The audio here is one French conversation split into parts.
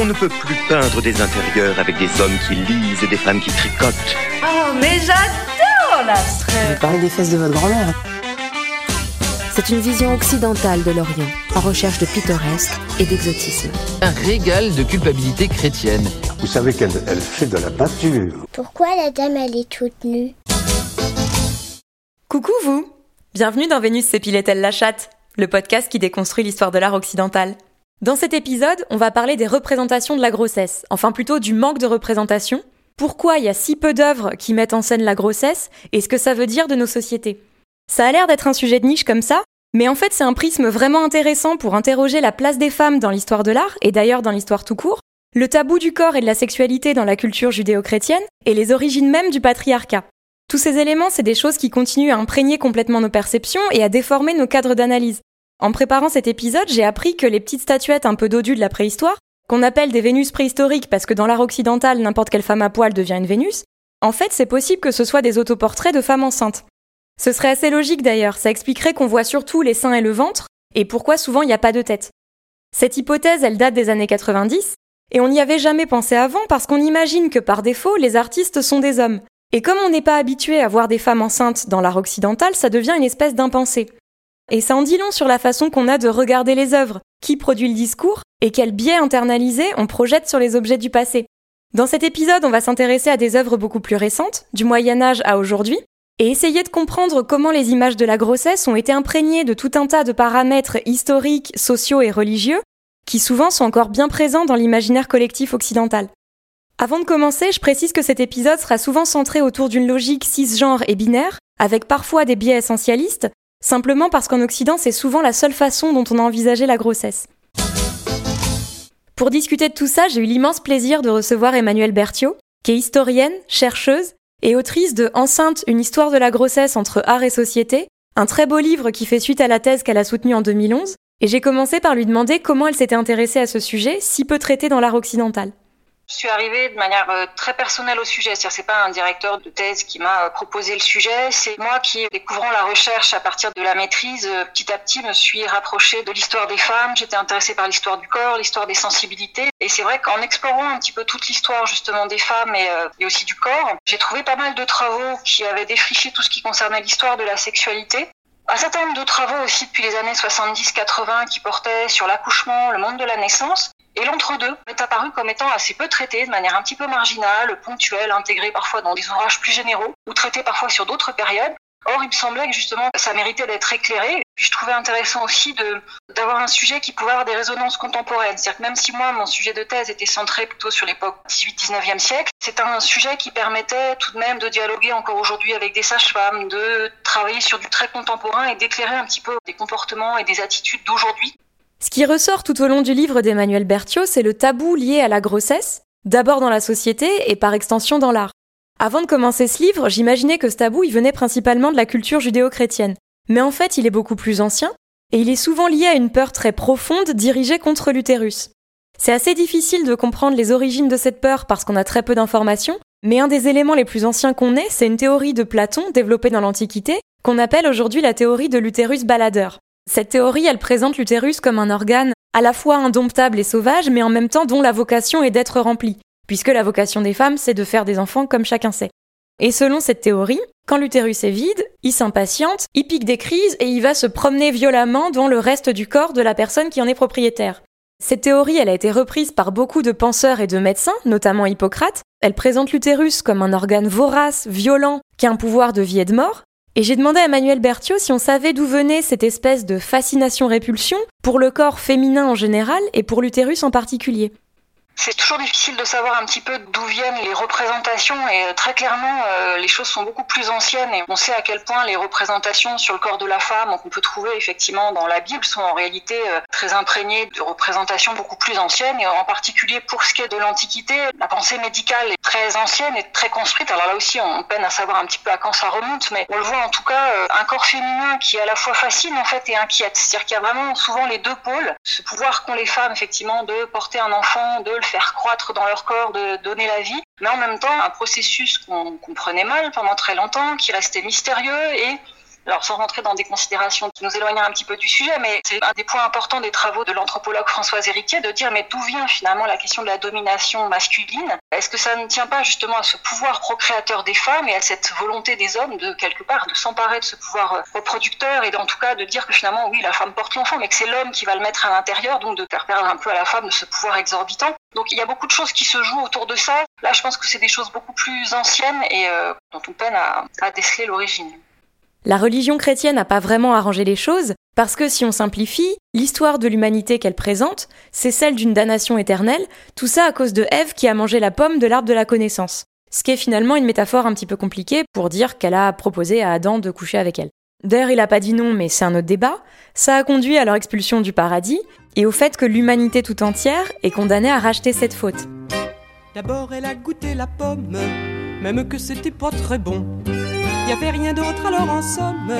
On ne peut plus peindre des intérieurs avec des hommes qui lisent et des femmes qui tricotent. Oh, mais j'adore l'abstrait Vous parlez des fesses de votre grand-mère. C'est une vision occidentale de l'Orient, en recherche de pittoresque et d'exotisme. Un régal de culpabilité chrétienne. Vous savez qu'elle elle fait de la peinture. Pourquoi la dame elle est toute nue? Coucou vous Bienvenue dans Vénus s'épilait-elle la chatte, le podcast qui déconstruit l'histoire de l'art occidental. Dans cet épisode, on va parler des représentations de la grossesse, enfin plutôt du manque de représentation, pourquoi il y a si peu d'œuvres qui mettent en scène la grossesse et ce que ça veut dire de nos sociétés? Ça a l'air d'être un sujet de niche comme ça, mais en fait c'est un prisme vraiment intéressant pour interroger la place des femmes dans l'histoire de l'art, et d'ailleurs dans l'histoire tout court, le tabou du corps et de la sexualité dans la culture judéo-chrétienne, et les origines même du patriarcat. Tous ces éléments, c'est des choses qui continuent à imprégner complètement nos perceptions et à déformer nos cadres d'analyse. En préparant cet épisode, j'ai appris que les petites statuettes un peu dodues de la préhistoire, qu'on appelle des Vénus préhistoriques parce que dans l'art occidental, n'importe quelle femme à poil devient une Vénus, en fait, c'est possible que ce soit des autoportraits de femmes enceintes. Ce serait assez logique d'ailleurs, ça expliquerait qu'on voit surtout les seins et le ventre, et pourquoi souvent il n'y a pas de tête. Cette hypothèse, elle date des années 90, et on n'y avait jamais pensé avant parce qu'on imagine que par défaut, les artistes sont des hommes. Et comme on n'est pas habitué à voir des femmes enceintes dans l'art occidental, ça devient une espèce d'impensé. Et ça en dit long sur la façon qu'on a de regarder les œuvres, qui produit le discours, et quel biais internalisé on projette sur les objets du passé. Dans cet épisode, on va s'intéresser à des œuvres beaucoup plus récentes, du Moyen Âge à aujourd'hui, et essayer de comprendre comment les images de la grossesse ont été imprégnées de tout un tas de paramètres historiques, sociaux et religieux, qui souvent sont encore bien présents dans l'imaginaire collectif occidental. Avant de commencer, je précise que cet épisode sera souvent centré autour d'une logique cisgenre et binaire, avec parfois des biais essentialistes, simplement parce qu'en Occident, c'est souvent la seule façon dont on a envisagé la grossesse. Pour discuter de tout ça, j'ai eu l'immense plaisir de recevoir Emmanuelle Berthiaud, qui est historienne, chercheuse et autrice de Enceinte, une histoire de la grossesse entre art et société, un très beau livre qui fait suite à la thèse qu'elle a soutenue en 2011, et j'ai commencé par lui demander comment elle s'était intéressée à ce sujet, si peu traité dans l'art occidental. Je suis arrivée de manière euh, très personnelle au sujet, c'est-à-dire c'est pas un directeur de thèse qui m'a euh, proposé le sujet, c'est moi qui, découvrant la recherche à partir de la maîtrise, euh, petit à petit me suis rapprochée de l'histoire des femmes. J'étais intéressée par l'histoire du corps, l'histoire des sensibilités, et c'est vrai qu'en explorant un petit peu toute l'histoire justement des femmes et, et aussi du corps, j'ai trouvé pas mal de travaux qui avaient défriché tout ce qui concernait l'histoire de la sexualité un certain nombre de travaux aussi depuis les années 70-80 qui portaient sur l'accouchement, le monde de la naissance. Et l'entre-deux est apparu comme étant assez peu traité, de manière un petit peu marginale, ponctuelle, intégrée parfois dans des ouvrages plus généraux, ou traité parfois sur d'autres périodes. Or, il me semblait que justement, ça méritait d'être éclairé. Je trouvais intéressant aussi d'avoir un sujet qui pouvait avoir des résonances contemporaines. C'est-à-dire que même si moi, mon sujet de thèse était centré plutôt sur l'époque 18-19e siècle, c'est un sujet qui permettait tout de même de dialoguer encore aujourd'hui avec des sages-femmes, de travailler sur du très contemporain et d'éclairer un petit peu des comportements et des attitudes d'aujourd'hui. Ce qui ressort tout au long du livre d'Emmanuel Berthiaud, c'est le tabou lié à la grossesse, d'abord dans la société et par extension dans l'art. Avant de commencer ce livre, j'imaginais que ce tabou il venait principalement de la culture judéo-chrétienne. Mais en fait, il est beaucoup plus ancien, et il est souvent lié à une peur très profonde dirigée contre l'utérus. C'est assez difficile de comprendre les origines de cette peur parce qu'on a très peu d'informations, mais un des éléments les plus anciens qu'on ait, c'est une théorie de Platon développée dans l'Antiquité, qu'on appelle aujourd'hui la théorie de l'utérus baladeur. Cette théorie, elle présente l'utérus comme un organe à la fois indomptable et sauvage, mais en même temps dont la vocation est d'être rempli, puisque la vocation des femmes, c'est de faire des enfants comme chacun sait. Et selon cette théorie, quand l'utérus est vide, il s'impatiente, il pique des crises et il va se promener violemment dans le reste du corps de la personne qui en est propriétaire. Cette théorie, elle a été reprise par beaucoup de penseurs et de médecins, notamment Hippocrate. Elle présente l'utérus comme un organe vorace, violent, qui a un pouvoir de vie et de mort, et j'ai demandé à Emmanuel Berthiaud si on savait d'où venait cette espèce de fascination-répulsion pour le corps féminin en général et pour l'utérus en particulier. C'est toujours difficile de savoir un petit peu d'où viennent les représentations et euh, très clairement euh, les choses sont beaucoup plus anciennes et on sait à quel point les représentations sur le corps de la femme qu'on peut trouver effectivement dans la Bible sont en réalité euh, très imprégnées de représentations beaucoup plus anciennes et en particulier pour ce qui est de l'Antiquité, la pensée médicale est très ancienne et très construite. Alors là aussi on peine à savoir un petit peu à quand ça remonte mais on le voit en tout cas un corps féminin qui à la fois fascine en fait et inquiète. C'est-à-dire qu'il y a vraiment souvent les deux pôles, ce pouvoir qu'ont les femmes effectivement de porter un enfant, de le faire croître dans leur corps, de donner la vie, mais en même temps un processus qu'on comprenait mal pendant très longtemps, qui restait mystérieux et alors sans rentrer dans des considérations qui nous éloignent un petit peu du sujet, mais c'est un des points importants des travaux de l'anthropologue Françoise Héritier de dire mais d'où vient finalement la question de la domination masculine? Est-ce que ça ne tient pas justement à ce pouvoir procréateur des femmes et à cette volonté des hommes de quelque part de s'emparer de ce pouvoir reproducteur et en tout cas de dire que finalement oui la femme porte l'enfant mais que c'est l'homme qui va le mettre à l'intérieur donc de faire perdre un peu à la femme ce pouvoir exorbitant? Donc il y a beaucoup de choses qui se jouent autour de ça. Là je pense que c'est des choses beaucoup plus anciennes et euh, dont on peine à déceler l'origine. La religion chrétienne n'a pas vraiment arrangé les choses, parce que si on simplifie, l'histoire de l'humanité qu'elle présente, c'est celle d'une damnation éternelle, tout ça à cause de Ève qui a mangé la pomme de l'arbre de la connaissance. Ce qui est finalement une métaphore un petit peu compliquée pour dire qu'elle a proposé à Adam de coucher avec elle. D'ailleurs, il a pas dit non, mais c'est un autre débat. Ça a conduit à leur expulsion du paradis et au fait que l'humanité tout entière est condamnée à racheter cette faute. D'abord, elle a goûté la pomme, même que c'était pas très bon. Y avait rien d'autre alors en somme.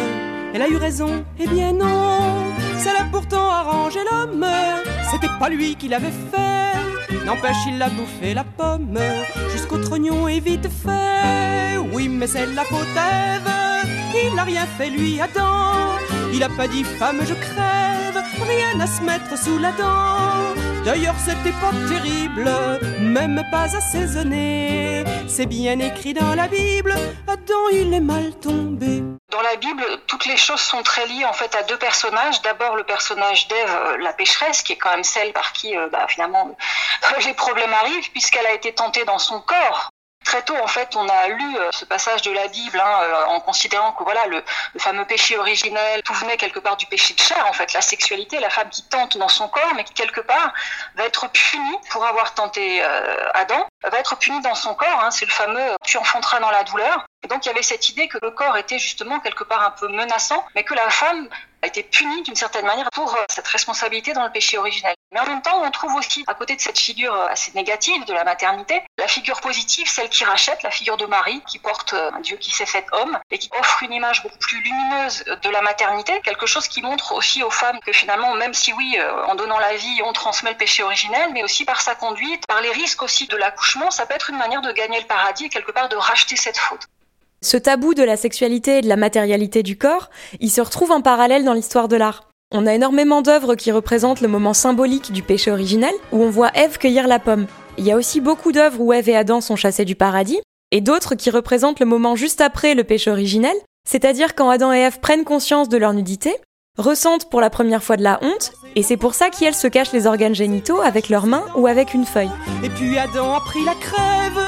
Elle a eu raison, eh bien non. Ça l'a pourtant arrangé l'homme. C'était pas lui qui l'avait fait. N'empêche, il a bouffé la pomme jusqu'au trognon et vite fait. Oui, mais c'est la faute. Il n'a rien fait, lui, Adam. Il a pas dit femme, je crève. Rien à se mettre sous la dent. D'ailleurs, c'était pas terrible, même pas assaisonné. C'est bien écrit dans la Bible, Adam il est mal tombé. Dans la Bible, toutes les choses sont très liées en fait à deux personnages. D'abord le personnage d'Ève, la pécheresse, qui est quand même celle par qui euh, bah, finalement les problèmes arrivent, puisqu'elle a été tentée dans son corps très tôt, en fait, on a lu euh, ce passage de la Bible hein, euh, en considérant que voilà le, fameux péché originel, tout venait quelque part du péché de chair, en fait, la sexualité, la femme qui tente dans son corps, mais qui quelque part va être punie pour avoir tenté euh, Adam, va être punie dans son corps. Hein, c'est le fameux tu enfanteras dans la douleur. Donc il y avait cette idée que le corps était justement quelque part un peu menaçant, mais que la femme a été punie d'une certaine manière pour cette responsabilité dans le péché originel. Mais en même temps, on trouve aussi, à côté de cette figure assez négative de la maternité, la figure positive, celle qui rachète, la figure de Marie, qui porte un Dieu qui s'est fait homme et qui offre une image beaucoup plus lumineuse de la maternité, quelque chose qui montre aussi aux femmes que finalement, même si oui, en donnant la vie, on transmet le péché originel, mais aussi par sa conduite, par les risques aussi de l'accouchement, ça peut être une manière de gagner le paradis et quelque part de racheter cette faute. Ce tabou de la sexualité et de la matérialité du corps, il se retrouve en parallèle dans l'histoire de l'art. On a énormément d'œuvres qui représentent le moment symbolique du péché originel, où on voit Ève cueillir la pomme. Il y a aussi beaucoup d'œuvres où Ève et Adam sont chassés du paradis, et d'autres qui représentent le moment juste après le péché originel, c'est-à-dire quand Adam et Ève prennent conscience de leur nudité, ressentent pour la première fois de la honte, et c'est pour ça qu'elles se cachent les organes génitaux avec leurs mains ou avec une feuille. Et puis Adam a pris la crève,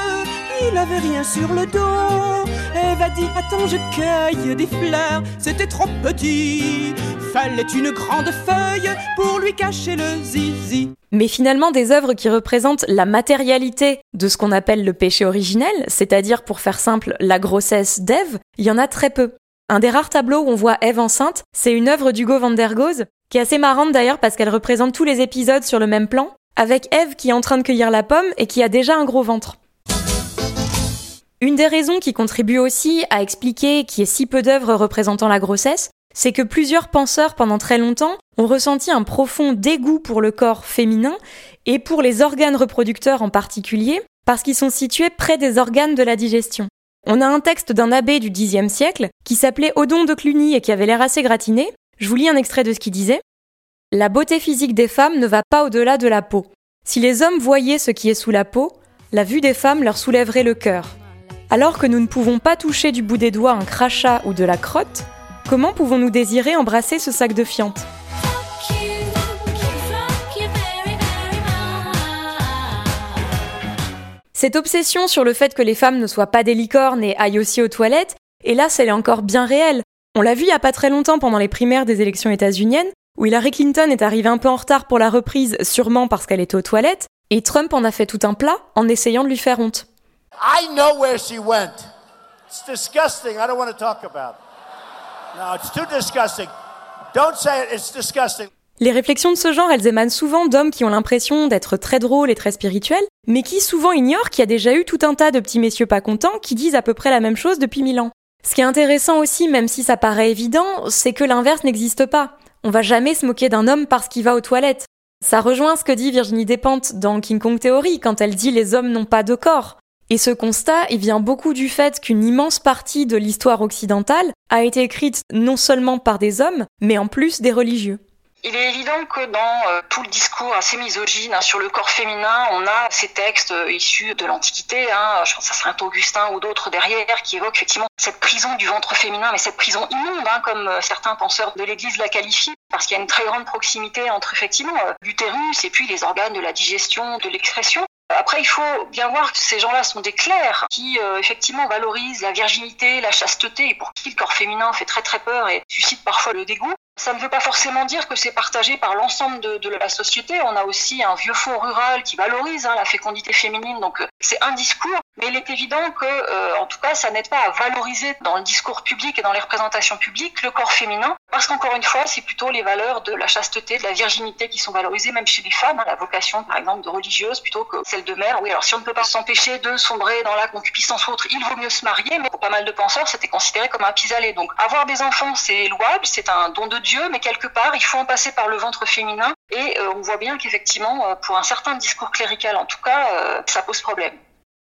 il avait rien sur le dos. Ève a dit Attends, je cueille des fleurs, c'était trop petit. Fallait une grande feuille pour lui cacher le zizi. Mais finalement, des œuvres qui représentent la matérialité de ce qu'on appelle le péché originel, c'est-à-dire pour faire simple la grossesse d'Ève, il y en a très peu. Un des rares tableaux où on voit Ève enceinte, c'est une œuvre d'Hugo van der Goes, qui est assez marrante d'ailleurs parce qu'elle représente tous les épisodes sur le même plan, avec Ève qui est en train de cueillir la pomme et qui a déjà un gros ventre. Une des raisons qui contribue aussi à expliquer qu'il y ait si peu d'œuvres représentant la grossesse, c'est que plusieurs penseurs pendant très longtemps ont ressenti un profond dégoût pour le corps féminin et pour les organes reproducteurs en particulier, parce qu'ils sont situés près des organes de la digestion. On a un texte d'un abbé du Xe siècle qui s'appelait Odon de Cluny et qui avait l'air assez gratiné. Je vous lis un extrait de ce qu'il disait. La beauté physique des femmes ne va pas au-delà de la peau. Si les hommes voyaient ce qui est sous la peau, la vue des femmes leur soulèverait le cœur. Alors que nous ne pouvons pas toucher du bout des doigts un crachat ou de la crotte, comment pouvons-nous désirer embrasser ce sac de fientes? Cette obsession sur le fait que les femmes ne soient pas des licornes et aillent aussi aux toilettes, hélas, elle est encore bien réelle. On l'a vu il y a pas très longtemps pendant les primaires des élections états-uniennes, où Hillary Clinton est arrivée un peu en retard pour la reprise, sûrement parce qu'elle était aux toilettes, Et Trump en a fait tout un plat en essayant de lui faire honte. I know where she went. It's disgusting. I don't want to talk about it. Les réflexions de ce genre, elles émanent souvent d'hommes qui ont l'impression d'être très drôles et très spirituels, mais qui souvent ignorent qu'il y a déjà eu tout un tas de petits messieurs pas contents qui disent à peu près la même chose depuis mille ans. Ce qui est intéressant aussi, même si ça paraît évident, c'est que l'inverse n'existe pas. On va jamais se moquer d'un homme parce qu'il va aux toilettes. Ça rejoint ce que dit Virginie Despentes dans King Kong Theory quand elle dit les hommes n'ont pas de corps. Et ce constat, il vient beaucoup du fait qu'une immense partie de l'histoire occidentale a été écrite non seulement par des hommes, mais en plus des religieux. Il est évident que dans euh, tout le discours assez misogyne hein, sur le corps féminin, on a ces textes euh, issus de l'Antiquité, hein, je pense à Saint Augustin ou d'autres derrière, qui évoquent effectivement cette prison du ventre féminin, mais cette prison immonde, hein, comme euh, certains penseurs de l'Église la qualifient, parce qu'il y a une très grande proximité entre effectivement l'utérus et puis les organes de la digestion, de l'excrétion. Après, il faut bien voir que ces gens-là sont des clercs qui, effectivement, valorisent la virginité, la chasteté, et pour qui le corps féminin fait très très peur et suscite parfois le dégoût. Ça ne veut pas forcément dire que c'est partagé par l'ensemble de, de, la société. On a aussi un vieux fond rural qui valorise hein, la fécondité féminine, donc euh, c'est un discours, mais il est évident que, euh, en tout cas, ça n'aide pas à valoriser dans le discours public et dans les représentations publiques le corps féminin, parce qu'encore une fois, c'est plutôt les valeurs de la chasteté, de la virginité qui sont valorisées, même chez les femmes, hein, la vocation, par exemple, de religieuse plutôt que celle de mère. Oui, alors si on ne peut pas s'empêcher de sombrer dans la concupiscence autre, il vaut mieux se marier, mais pour pas mal de penseurs, c'était considéré comme un pis-aller. Donc avoir des enfants, c'est louable, c'est un don de Dieu, mais quelque part, il faut en passer par le ventre féminin. Et euh, on voit bien qu'effectivement, euh, pour un certain discours clérical, en tout cas, ça pose problème.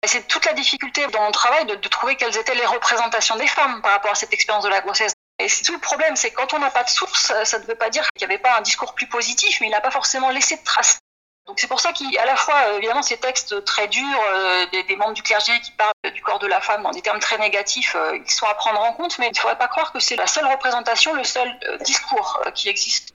C'est toute la difficulté dans mon travail de, trouver quelles étaient les représentations des femmes par rapport à cette expérience de la grossesse. Et tout le problème, c'est quand on n'a pas de source, ça ne veut pas dire qu'il n'y avait pas un discours plus positif, mais il n'a pas forcément laissé de traces. Donc c'est pour ça qu'à la fois, euh, évidemment, ces textes très durs euh, des, membres du clergé qui parlent du corps de la femme dans des termes très négatifs, euh, ils sont à prendre en compte, mais il ne faudrait pas croire que c'est la seule représentation, le seul discours qui existe.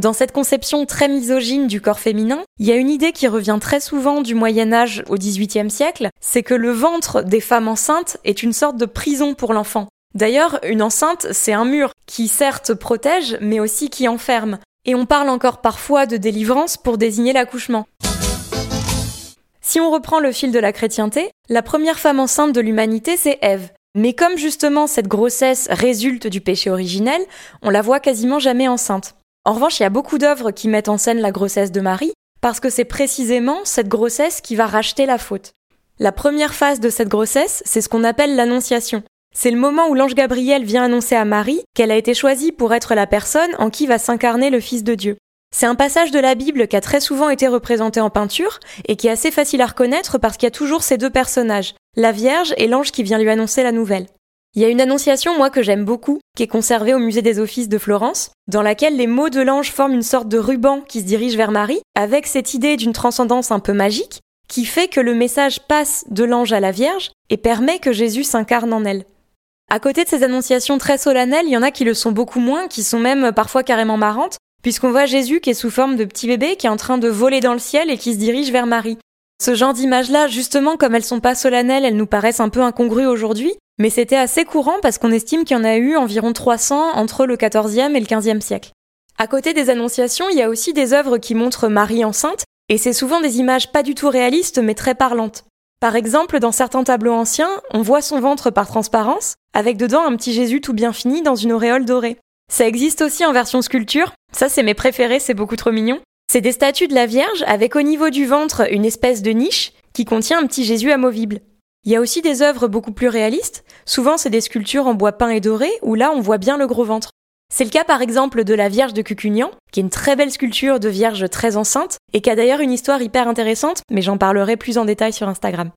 Dans cette conception très misogyne du corps féminin, il y a une idée qui revient très souvent du Moyen Âge au XVIIIe siècle, c'est que le ventre des femmes enceintes est une sorte de prison pour l'enfant. D'ailleurs, une enceinte, c'est un mur qui certes protège, mais aussi qui enferme. Et on parle encore parfois de délivrance pour désigner l'accouchement. Si on reprend le fil de la chrétienté, la première femme enceinte de l'humanité, c'est Ève. Mais comme justement cette grossesse résulte du péché originel, on la voit quasiment jamais enceinte. En revanche, il y a beaucoup d'œuvres qui mettent en scène la grossesse de Marie, parce que c'est précisément cette grossesse qui va racheter la faute. La première phase de cette grossesse, c'est ce qu'on appelle l'annonciation. C'est le moment où l'ange Gabriel vient annoncer à Marie qu'elle a été choisie pour être la personne en qui va s'incarner le Fils de Dieu. C'est un passage de la Bible qui a très souvent été représenté en peinture et qui est assez facile à reconnaître parce qu'il y a toujours ces deux personnages, la Vierge et l'ange qui vient lui annoncer la nouvelle. Il y a une annonciation, moi, que j'aime beaucoup, qui est conservée au musée des offices de Florence, dans laquelle les mots de l'ange forment une sorte de ruban qui se dirige vers Marie, avec cette idée d'une transcendance un peu magique, qui fait que le message passe de l'ange à la Vierge et permet que Jésus s'incarne en elle. À côté de ces annonciations très solennelles, il y en a qui le sont beaucoup moins, qui sont même parfois carrément marrantes, puisqu'on voit Jésus qui est sous forme de petit bébé qui est en train de voler dans le ciel et qui se dirige vers Marie. Ce genre d'images-là, justement, comme elles sont pas solennelles, elles nous paraissent un peu incongrues aujourd'hui, mais c'était assez courant parce qu'on estime qu'il y en a eu environ 300 entre le XIVe et le XVe siècle. À côté des annonciations, il y a aussi des œuvres qui montrent Marie enceinte, et c'est souvent des images pas du tout réalistes mais très parlantes. Par exemple, dans certains tableaux anciens, on voit son ventre par transparence, avec dedans un petit Jésus tout bien fini dans une auréole dorée. Ça existe aussi en version sculpture, ça c'est mes préférés, c'est beaucoup trop mignon. C'est des statues de la Vierge avec au niveau du ventre une espèce de niche qui contient un petit Jésus amovible. Il y a aussi des œuvres beaucoup plus réalistes, souvent c'est des sculptures en bois peint et doré, où là on voit bien le gros ventre. C'est le cas par exemple de la Vierge de Cucugnan, qui est une très belle sculpture de Vierge très enceinte, et qui a d'ailleurs une histoire hyper intéressante, mais j'en parlerai plus en détail sur Instagram.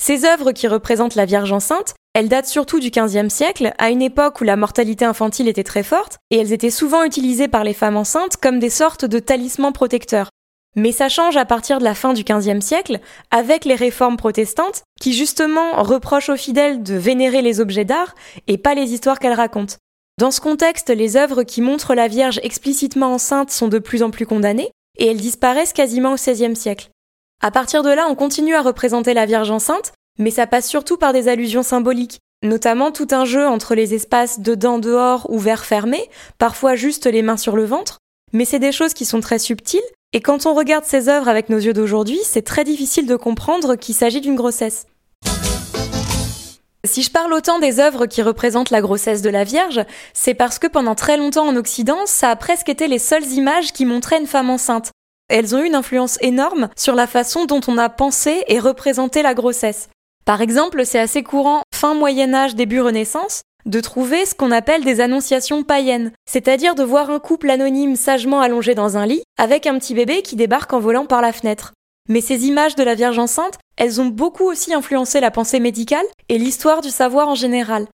Ces œuvres qui représentent la Vierge enceinte, elles datent surtout du XVe siècle, à une époque où la mortalité infantile était très forte, et elles étaient souvent utilisées par les femmes enceintes comme des sortes de talismans protecteurs. Mais ça change à partir de la fin du XVe siècle, avec les réformes protestantes, qui justement reprochent aux fidèles de vénérer les objets d'art et pas les histoires qu'elles racontent. Dans ce contexte, les œuvres qui montrent la Vierge explicitement enceinte sont de plus en plus condamnées, et elles disparaissent quasiment au XVIe siècle. À partir de là, on continue à représenter la Vierge enceinte, mais ça passe surtout par des allusions symboliques, notamment tout un jeu entre les espaces dedans-dehors ouverts fermés, parfois juste les mains sur le ventre, mais c'est des choses qui sont très subtiles Et quand on regarde ces œuvres avec nos yeux d'aujourd'hui, c'est très difficile de comprendre qu'il s'agit d'une grossesse. Si je parle autant des œuvres qui représentent la grossesse de la Vierge, c'est parce que pendant très longtemps en Occident, ça a presque été les seules images qui montraient une femme enceinte. Elles ont eu une influence énorme sur la façon dont on a pensé et représenté la grossesse. Par exemple, c'est assez courant, fin Moyen Âge, début Renaissance, de trouver ce qu'on appelle des annonciations païennes, c'est-à-dire de voir un couple anonyme sagement allongé dans un lit, avec un petit bébé qui débarque en volant par la fenêtre. Mais ces images de la Vierge enceinte, elles ont beaucoup aussi influencé la pensée médicale et l'histoire du savoir en général.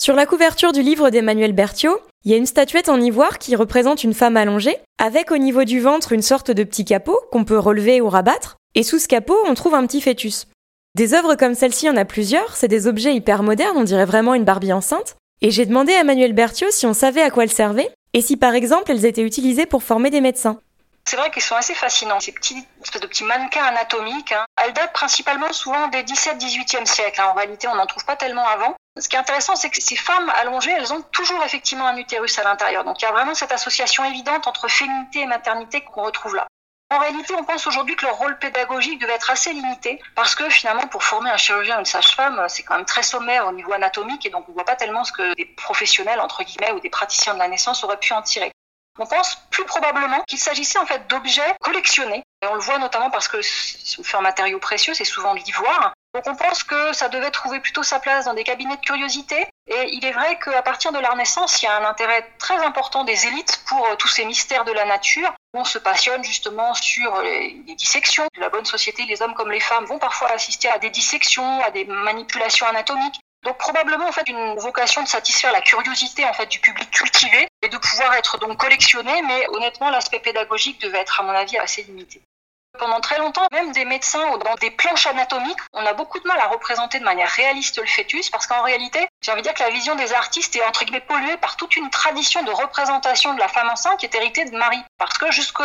Sur la couverture du livre d'Emmanuel Berthiaud, il y a une statuette en ivoire qui représente une femme allongée, avec au niveau du ventre une sorte de petit capot qu'on peut relever ou rabattre, et sous ce capot on trouve un petit fœtus. Des œuvres comme celle-ci, en a plusieurs, c'est des objets hyper modernes, on dirait vraiment une Barbie enceinte, et j'ai demandé à Emmanuel Berthiaud si on savait à quoi elles servaient, et si par exemple elles étaient utilisées pour former des médecins. C'est vrai qu'ils sont assez fascinants, ces petits, espèces de petits mannequins anatomiques. Hein. Elles datent principalement souvent des 17-18e siècle. Hein. En réalité, on n'en trouve pas tellement avant. Ce qui est intéressant, c'est que ces femmes allongées, elles ont toujours effectivement un utérus à l'intérieur. Donc il y a vraiment cette association évidente entre féminité et maternité qu'on retrouve là. En réalité, on pense aujourd'hui que leur rôle pédagogique devait être assez limité parce que finalement, pour former un chirurgien ou une sage-femme, c'est quand même très sommaire au niveau anatomique et donc on voit pas tellement ce que des professionnels, entre guillemets, ou des praticiens de la naissance auraient pu en tirer. On pense plus probablement qu'il s'agissait en fait d'objets collectionnés. Et on le voit notamment parce que c'est fait en matériaux précieux, c'est souvent l'ivoire. Donc on pense que ça devait trouver plutôt sa place dans des cabinets de curiosité. Et il est vrai qu'à partir de la Renaissance, il y a un intérêt très important des élites pour euh, tous ces mystères de la nature. On se passionne justement sur les, dissections. La bonne société, les hommes comme les femmes vont parfois assister à des dissections, à des manipulations anatomiques. Donc probablement en fait une vocation de satisfaire la curiosité en fait du public cultivé et de pouvoir être donc collectionné, mais honnêtement l'aspect pédagogique devait être à mon avis assez limité. Pendant très longtemps, même des médecins dans des planches anatomiques, on a beaucoup de mal à représenter de manière réaliste le fœtus parce qu'en réalité, j'ai envie de dire que la vision des artistes est entre guillemets polluée par toute une tradition de représentation de la femme enceinte qui est héritée de Marie. Parce que jusqu'au,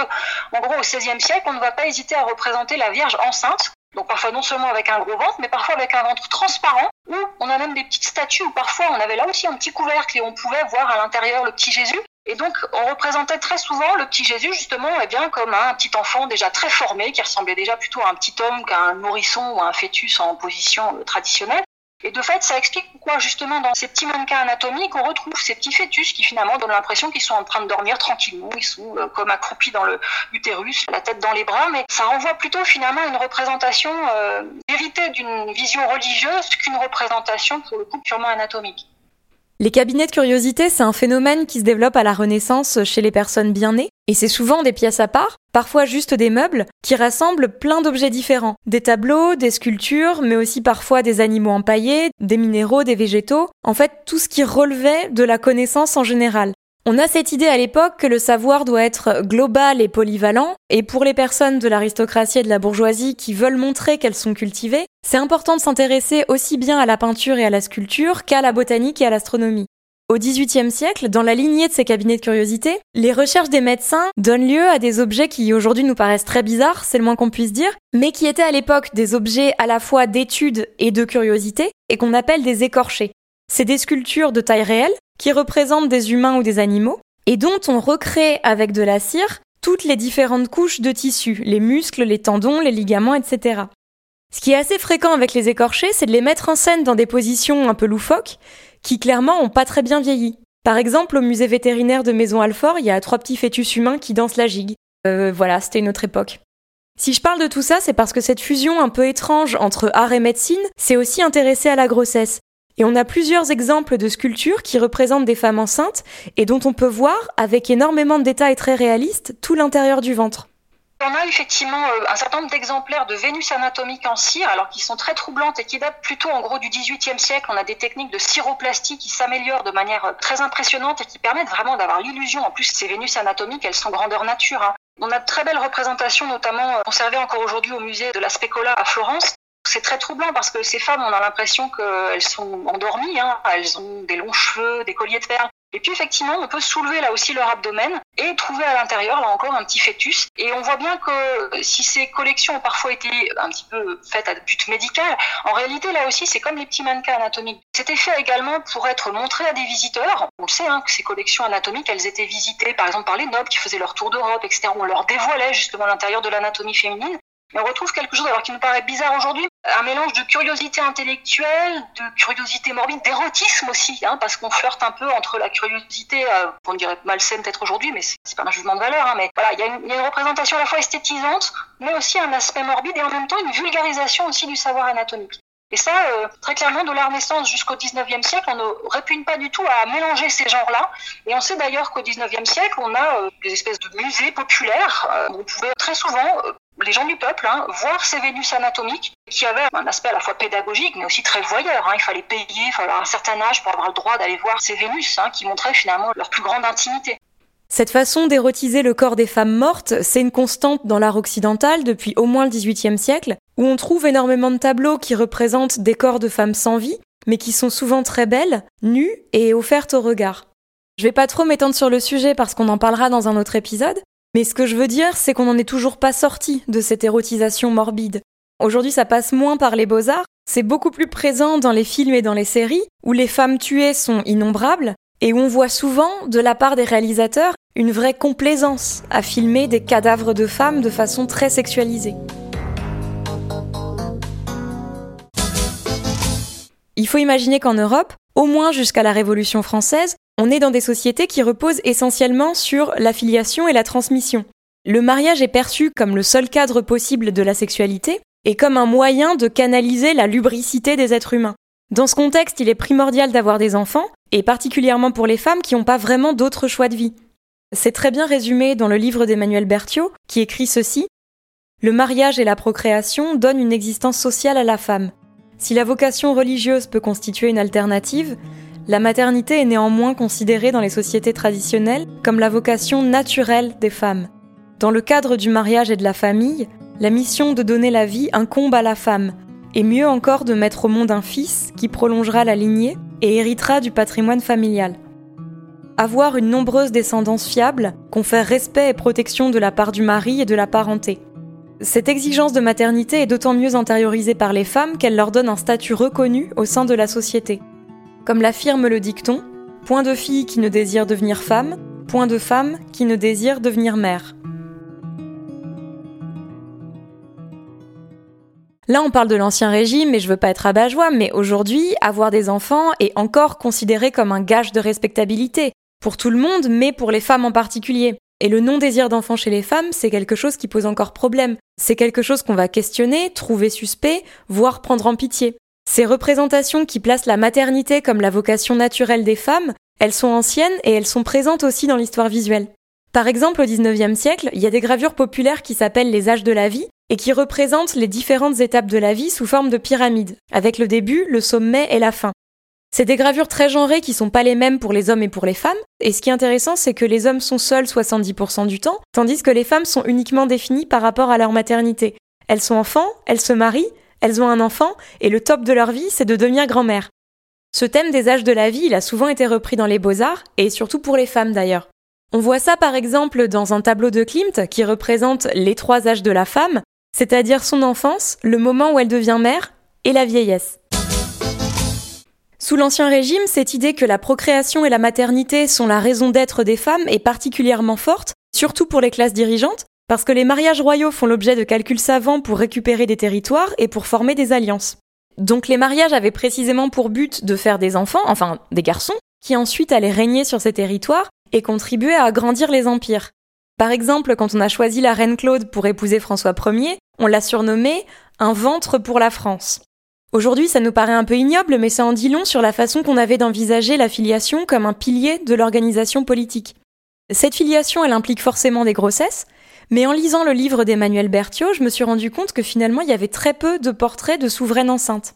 en gros, au XVIe siècle, on ne va pas hésiter à représenter la Vierge enceinte donc parfois non seulement avec un gros ventre, mais parfois avec un ventre transparent, où on a même des petites statues où parfois on avait là aussi un petit couvercle et on pouvait voir à l'intérieur le petit Jésus. Et donc on représentait très souvent le petit Jésus justement eh bien, comme un petit enfant déjà très formé, qui ressemblait déjà plutôt à un petit homme qu'à un nourrisson ou un fœtus en position traditionnelle. Et de fait, ça explique pourquoi justement dans ces petits mannequins anatomiques, on retrouve ces petits fœtus qui finalement donnent l'impression qu'ils sont en train de dormir tranquillement, ils sont euh, comme accroupis dans le utérus, la tête dans les bras, mais ça renvoie plutôt finalement à une représentation euh, héritée d'une vision religieuse qu'une représentation pour le coup purement anatomique. Les cabinets de curiosité, c'est un phénomène qui se développe à la Renaissance chez les personnes bien nées, et c'est souvent des pièces à part, parfois juste des meubles, qui rassemblent plein d'objets différents. Des tableaux, des sculptures, mais aussi parfois des animaux empaillés, des minéraux, des végétaux, en fait tout ce qui relevait de la connaissance en général. On a cette idée à l'époque que le savoir doit être global et polyvalent, et pour les personnes de l'aristocratie et de la bourgeoisie qui veulent montrer qu'elles sont cultivées, c'est important de s'intéresser aussi bien à la peinture et à la sculpture qu'à la botanique et à l'astronomie. Au XVIIIe siècle, dans la lignée de ces cabinets de curiosité, les recherches des médecins donnent lieu à des objets qui aujourd'hui nous paraissent très bizarres, c'est le moins qu'on puisse dire, mais qui étaient à l'époque des objets à la fois d'étude et de curiosité, et qu'on appelle des écorchés. C'est des sculptures de taille réelle qui représentent des humains ou des animaux et dont on recrée avec de la cire toutes les différentes couches de tissu, les muscles, les tendons, les ligaments, etc. Ce qui est assez fréquent avec les écorchés, c'est de les mettre en scène dans des positions un peu loufoques, qui clairement ont pas très bien vieilli. Par exemple, au musée vétérinaire de Maison Alfort, il y a trois petits fœtus humains qui dansent la gigue. Euh, voilà, c'était une autre époque. Si je parle de tout ça, c'est parce que cette fusion un peu étrange entre art et médecine s'est aussi intéressée à la grossesse, et on a plusieurs exemples de sculptures qui représentent des femmes enceintes et dont on peut voir, avec énormément de détails très réalistes, tout l'intérieur du ventre. On a effectivement euh, un certain nombre d'exemplaires de Vénus anatomique en cire, alors qui sont très troublantes et qui datent plutôt en gros du XVIIIe siècle. On a des techniques de ciroplastie qui s'améliorent de manière euh, très impressionnante et qui permettent vraiment d'avoir l'illusion. En plus, ces Vénus anatomiques, elles sont grandeur nature. Hein. On a de très belles représentations, notamment euh, conservées encore aujourd'hui au musée de la Specola à Florence, c'est très troublant parce que ces femmes, on a l'impression qu'elles sont endormies. Hein. Elles ont des longs cheveux, des colliers de perles. Et puis effectivement, on peut soulever là aussi leur abdomen et trouver à l'intérieur, là encore, un petit fœtus. Et on voit bien que si ces collections ont parfois été un petit peu faites à but médical, en réalité, là aussi, c'est comme les petits mannequins anatomiques. C'était fait également pour être montré à des visiteurs. On le sait hein, que ces collections anatomiques, elles étaient visitées par exemple par les nobles qui faisaient leur tour d'Europe, etc. On leur dévoilait justement l'intérieur de l'anatomie féminine. On retrouve quelque chose alors qui nous paraît bizarre aujourd'hui, un mélange de curiosité intellectuelle, de curiosité morbide, d'érotisme aussi, hein, parce qu'on flirte un peu entre la curiosité, euh, on dirait malsaine peut-être aujourd'hui, mais c'est pas un jugement de valeur, hein, mais voilà, il y, a une représentation à la fois esthétisante, mais aussi un aspect morbide et en même temps une vulgarisation aussi du savoir anatomique. Et ça, euh, très clairement, de la Renaissance jusqu'au 19e siècle, on ne répugne pas du tout à mélanger ces genres-là. Et on sait d'ailleurs qu'au 19e siècle, on a euh, des espèces de musées populaires où on pouvait très souvent les gens du peuple, hein, voir ces Vénus anatomiques qui avaient un aspect à la fois pédagogique mais aussi très voyeur. Hein. Il fallait payer, il fallait un certain âge pour avoir le droit d'aller voir ces Vénus hein, qui montraient finalement leur plus grande intimité. Cette façon d'érotiser le corps des femmes mortes, c'est une constante dans l'art occidental depuis au moins le XVIIIe siècle, où on trouve énormément de tableaux qui représentent des corps de femmes sans vie, mais qui sont souvent très belles, nues et offertes au regard. Je vais pas trop m'étendre sur le sujet parce qu'on en parlera dans un autre épisode, mais ce que je veux dire, c'est qu'on n'en est toujours pas sorti de cette érotisation morbide. Aujourd'hui, ça passe moins par les beaux-arts, c'est beaucoup plus présent dans les films et dans les séries, où les femmes tuées sont innombrables, et où on voit souvent, de la part des réalisateurs, une vraie complaisance à filmer des cadavres de femmes de façon très sexualisée. Il faut imaginer qu'en Europe, au moins jusqu'à la Révolution française, on est dans des sociétés qui reposent essentiellement sur l'affiliation et la transmission. Le mariage est perçu comme le seul cadre possible de la sexualité et comme un moyen de canaliser la lubricité des êtres humains. Dans ce contexte, il est primordial d'avoir des enfants, et particulièrement pour les femmes qui n'ont pas vraiment d'autre choix de vie. C'est très bien résumé dans le livre d'Emmanuel Berthiaud, qui écrit ceci Le mariage et la procréation donnent une existence sociale à la femme. Si la vocation religieuse peut constituer une alternative, la maternité est néanmoins considérée dans les sociétés traditionnelles comme la vocation naturelle des femmes. Dans le cadre du mariage et de la famille, la mission de donner la vie incombe à la femme, et mieux encore de mettre au monde un fils qui prolongera la lignée et héritera du patrimoine familial. Avoir une nombreuse descendance fiable confère respect et protection de la part du mari et de la parenté. Cette exigence de maternité est d'autant mieux intériorisée par les femmes qu'elle leur donne un statut reconnu au sein de la société. Comme l'affirme le dicton, point de fille qui ne désire devenir femme, point de femme qui ne désire devenir mère. Là, on parle de l'ancien régime, et je veux pas être abat-joie, mais aujourd'hui, avoir des enfants est encore considéré comme un gage de respectabilité. Pour tout le monde, mais pour les femmes en particulier. Et le non-désir d'enfant chez les femmes, c'est quelque chose qui pose encore problème. C'est quelque chose qu'on va questionner, trouver suspect, voire prendre en pitié. Ces représentations qui placent la maternité comme la vocation naturelle des femmes, elles sont anciennes et elles sont présentes aussi dans l'histoire visuelle. Par exemple, au XIXe siècle, il y a des gravures populaires qui s'appellent les âges de la vie et qui représentent les différentes étapes de la vie sous forme de pyramide, avec le début, le sommet et la fin. C'est des gravures très genrées qui sont pas les mêmes pour les hommes et pour les femmes, et ce qui est intéressant, c'est que les hommes sont seuls 70% du temps, tandis que les femmes sont uniquement définies par rapport à leur maternité. Elles sont enfants, elles se marient, elles ont un enfant, et le top de leur vie, c'est de devenir grand-mère. Ce thème des âges de la vie, il a souvent été repris dans les beaux-arts, et surtout pour les femmes d'ailleurs. On voit ça par exemple dans un tableau de Klimt qui représente les trois âges de la femme, c'est-à-dire son enfance, le moment où elle devient mère, et la vieillesse. Sous l'Ancien Régime, cette idée que la procréation et la maternité sont la raison d'être des femmes est particulièrement forte, surtout pour les classes dirigeantes, parce que les mariages royaux font l'objet de calculs savants pour récupérer des territoires et pour former des alliances. Donc les mariages avaient précisément pour but de faire des enfants, enfin des garçons, qui ensuite allaient régner sur ces territoires et contribuer à agrandir les empires. Par exemple, quand on a choisi la reine Claude pour épouser François Ier, on l'a surnommée un ventre pour la France. Aujourd'hui, ça nous paraît un peu ignoble, mais ça en dit long sur la façon qu'on avait d'envisager la filiation comme un pilier de l'organisation politique. Cette filiation, elle implique forcément des grossesses, mais en lisant le livre d'Emmanuel Berthiaud, je me suis rendu compte que finalement il y avait très peu de portraits de souveraines enceintes.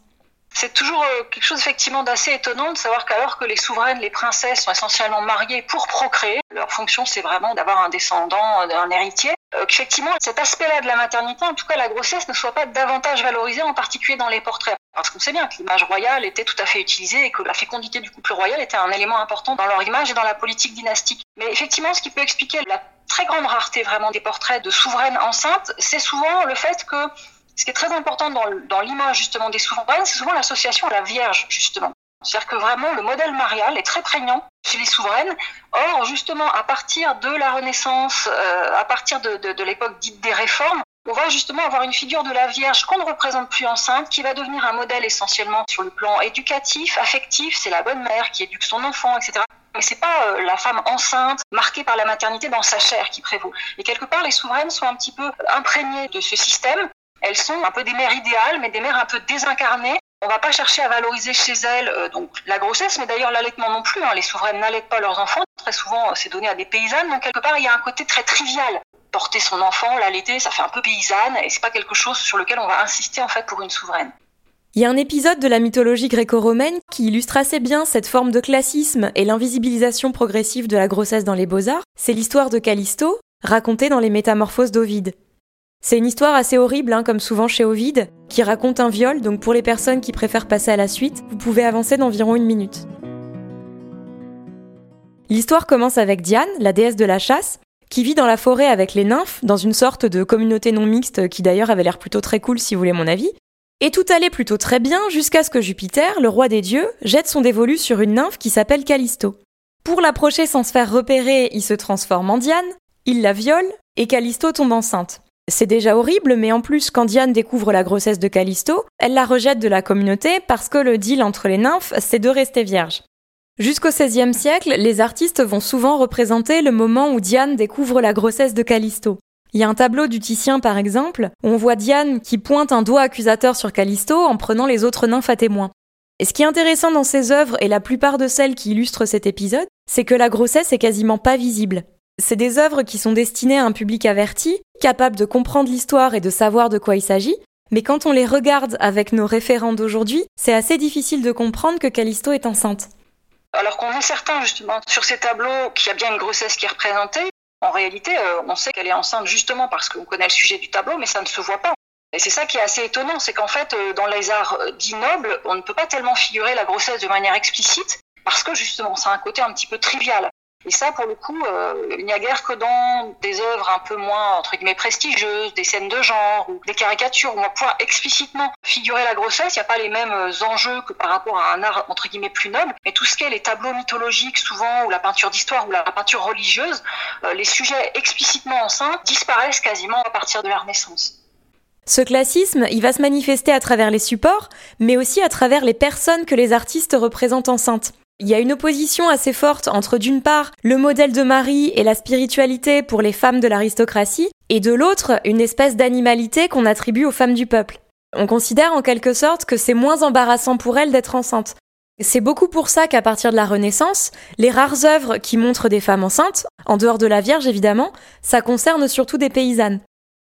C'est toujours euh, quelque chose effectivement d'assez étonnant de savoir qu'alors que les souveraines, les princesses sont essentiellement mariées pour procréer, leur fonction c'est vraiment d'avoir un descendant, un héritier. Euh, qu'effectivement cet aspect-là de la maternité, en tout cas la grossesse, ne soit pas davantage valorisé, en particulier dans les portraits. Parce qu'on sait bien que l'image royale était tout à fait utilisée et que la fécondité du couple royal était un élément important dans leur image et dans la politique dynastique. Mais effectivement, ce qui peut expliquer la très grande rareté vraiment des portraits de souveraines enceintes, c'est souvent le fait que ce qui est très important dans, dans l'image justement des souveraines, c'est souvent l'association à la Vierge justement. C'est-à-dire que vraiment le modèle marial est très prégnant chez les souveraines. Or, justement, à partir de la Renaissance, euh, à partir de, l'époque dite des réformes, on va justement avoir une figure de la Vierge qu'on ne représente plus enceinte, qui va devenir un modèle essentiellement sur le plan éducatif, affectif. C'est la bonne mère qui éduque son enfant, etc. Mais c'est pas euh, la femme enceinte, marquée par la maternité dans sa chair qui prévaut. Et quelque part, les souveraines sont un petit peu imprégnées de ce système. Elles sont un peu des mères idéales, mais des mères un peu désincarnées, on va pas chercher à valoriser chez elles euh, la grossesse, mais d'ailleurs l'allaitement non plus. Hein. Les souveraines n'allaitent pas leurs enfants. Très souvent, c'est donné à des paysannes. Donc quelque part, il y a un côté très trivial. Porter son enfant, l'allaiter, ça fait un peu paysanne, et c'est pas quelque chose sur lequel on va insister pour une souveraine. Il y a un épisode de la mythologie gréco-romaine qui illustre assez bien cette forme de classisme et l'invisibilisation progressive de la grossesse dans les beaux-arts. C'est l'histoire de Callisto, racontée dans les Métamorphoses d'Ovide. C'est une histoire assez horrible, hein, comme souvent chez Ovide, qui raconte un viol, donc pour les personnes qui préfèrent passer à la suite, vous pouvez avancer d'environ une minute. L'histoire commence avec Diane, la déesse de la chasse, qui vit dans la forêt avec les nymphes, dans une sorte de communauté non mixte qui d'ailleurs avait l'air plutôt très cool si vous voulez mon avis. Et tout allait plutôt très bien jusqu'à ce que Jupiter, le roi des dieux, jette son dévolu sur une nymphe qui s'appelle Callisto. Pour l'approcher sans se faire repérer, il se transforme en Diane, il la viole, et Callisto tombe enceinte. C'est déjà horrible, mais en plus, quand Diane découvre la grossesse de Callisto, elle la rejette de la communauté parce que le deal entre les nymphes, c'est de rester vierge. Jusqu'au XVIe siècle, les artistes vont souvent représenter le moment où Diane découvre la grossesse de Callisto. Il y a un tableau du Titien, par exemple, où on voit Diane qui pointe un doigt accusateur sur Callisto en prenant les autres nymphes à témoin. Et ce qui est intéressant dans ces œuvres, et la plupart de celles qui illustrent cet épisode, c'est que la grossesse est quasiment pas visible. C'est des œuvres qui sont destinées à un public averti, capable de comprendre l'histoire et de savoir de quoi il s'agit, mais quand on les regarde avec nos référents d'aujourd'hui, c'est assez difficile de comprendre que Callisto est enceinte. Alors qu'on est certain justement sur ces tableaux qu'il y a bien une grossesse qui est représentée, en réalité euh, on sait qu'elle est enceinte justement parce qu'on connaît le sujet du tableau, mais ça ne se voit pas. Et c'est ça qui est assez étonnant, c'est qu'en fait euh, dans les arts euh, dits nobles, on ne peut pas tellement figurer la grossesse de manière explicite parce que justement a un côté un petit peu trivial. Et ça, pour le coup, euh, il n'y a guère que dans des œuvres un peu moins, entre guillemets, prestigieuses, des scènes de genre ou des caricatures où on va explicitement figurer la grossesse. Il n'y a pas les mêmes euh, enjeux que par rapport à un art, entre guillemets, plus noble. Mais tout ce qui est les tableaux mythologiques, souvent, ou la peinture d'histoire ou la peinture religieuse, euh, les sujets explicitement enceintes disparaissent quasiment à partir de la Renaissance. Ce classisme, il va se manifester à travers les supports, mais aussi à travers les personnes que les artistes représentent enceintes. Il y a une opposition assez forte entre d'une part le modèle de Marie et la spiritualité pour les femmes de l'aristocratie, et de l'autre une espèce d'animalité qu'on attribue aux femmes du peuple. On considère en quelque sorte que c'est moins embarrassant pour elles d'être enceintes. C'est beaucoup pour ça qu'à partir de la Renaissance, les rares œuvres qui montrent des femmes enceintes, en dehors de la Vierge évidemment, ça concerne surtout des paysannes.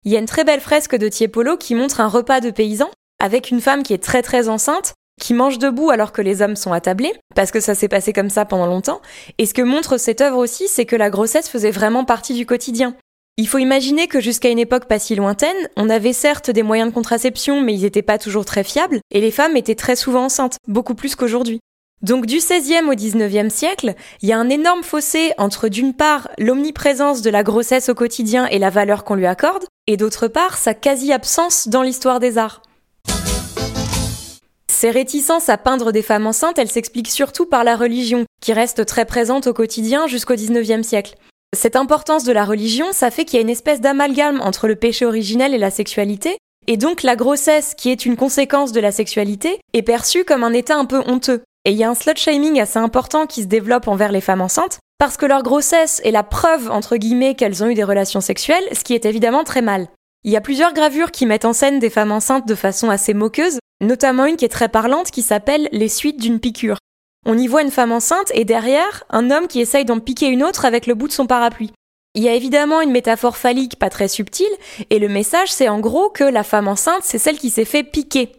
Il y a une très belle fresque de Tiepolo qui montre un repas de paysans, avec une femme qui est très très enceinte, qui mange debout alors que les hommes sont attablés, parce que ça s'est passé comme ça pendant longtemps. Et ce que montre cette œuvre aussi, c'est que la grossesse faisait vraiment partie du quotidien. Il faut imaginer que jusqu'à une époque pas si lointaine, on avait certes des moyens de contraception, mais ils n'étaient pas toujours très fiables, et les femmes étaient très souvent enceintes, beaucoup plus qu'aujourd'hui. Donc du XVIe au XIXe siècle, il y a un énorme fossé entre d'une part l'omniprésence de la grossesse au quotidien et la valeur qu'on lui accorde, et d'autre part sa quasi-absence dans l'histoire des arts. Ces réticences à peindre des femmes enceintes, elles s'expliquent surtout par la religion, qui reste très présente au quotidien jusqu'au XIXe siècle. Cette importance de la religion, ça fait qu'il y a une espèce d'amalgame entre le péché originel et la sexualité, et donc la grossesse, qui est une conséquence de la sexualité, est perçue comme un état un peu honteux. Et il y a un slut-shaming assez important qui se développe envers les femmes enceintes, parce que leur grossesse est la preuve, entre guillemets, qu'elles ont eu des relations sexuelles, ce qui est évidemment très mal. Il y a plusieurs gravures qui mettent en scène des femmes enceintes de façon assez moqueuse, notamment une qui est très parlante qui s'appelle Les suites d'une piqûre. On y voit une femme enceinte et derrière, un homme qui essaye d'en piquer une autre avec le bout de son parapluie. Il y a évidemment une métaphore phallique pas très subtile, et le message c'est en gros que la femme enceinte c'est celle qui s'est fait piquer.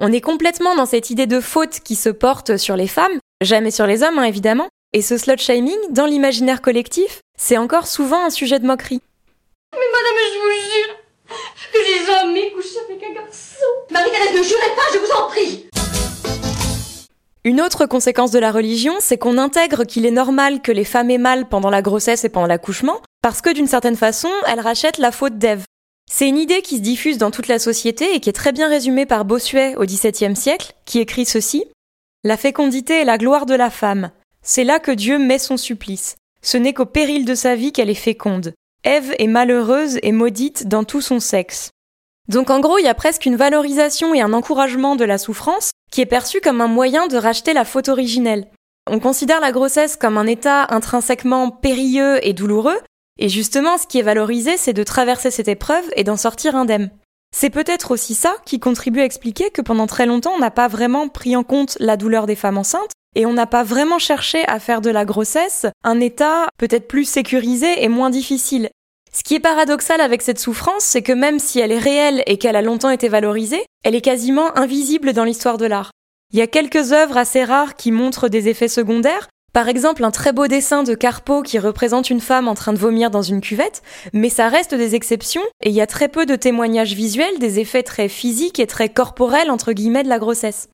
On est complètement dans cette idée de faute qui se porte sur les femmes, jamais sur les hommes hein, évidemment, et ce slut shaming, dans l'imaginaire collectif, c'est encore souvent un sujet de moquerie. Mais madame, je vous jure que j'ai jamais couché avec un garçon. Marie-Thérèse, ne jurez pas, je vous en prie une autre conséquence de la religion, c'est qu'on intègre qu'il est normal que les femmes aient mal pendant la grossesse et pendant l'accouchement, parce que d'une certaine façon, elles rachètent la faute d'Ève. C'est une idée qui se diffuse dans toute la société et qui est très bien résumée par Bossuet au XVIIe siècle, qui écrit ceci La fécondité est la gloire de la femme. C'est là que Dieu met son supplice. Ce n'est qu'au péril de sa vie qu'elle est féconde. Ève est malheureuse et maudite dans tout son sexe. Donc en gros, il y a presque une valorisation et un encouragement de la souffrance qui est perçu comme un moyen de racheter la faute originelle. On considère la grossesse comme un état intrinsèquement périlleux et douloureux, et justement ce qui est valorisé, c'est de traverser cette épreuve et d'en sortir indemne. C'est peut-être aussi ça qui contribue à expliquer que pendant très longtemps on n'a pas vraiment pris en compte la douleur des femmes enceintes, et on n'a pas vraiment cherché à faire de la grossesse un état peut-être plus sécurisé et moins difficile, ce qui est paradoxal avec cette souffrance, c'est que même si elle est réelle et qu'elle a longtemps été valorisée, elle est quasiment invisible dans l'histoire de l'art. Il y a quelques œuvres assez rares qui montrent des effets secondaires, par exemple un très beau dessin de Carpo qui représente une femme en train de vomir dans une cuvette, mais ça reste des exceptions et il y a très peu de témoignages visuels des effets très physiques et très corporels entre guillemets de la grossesse.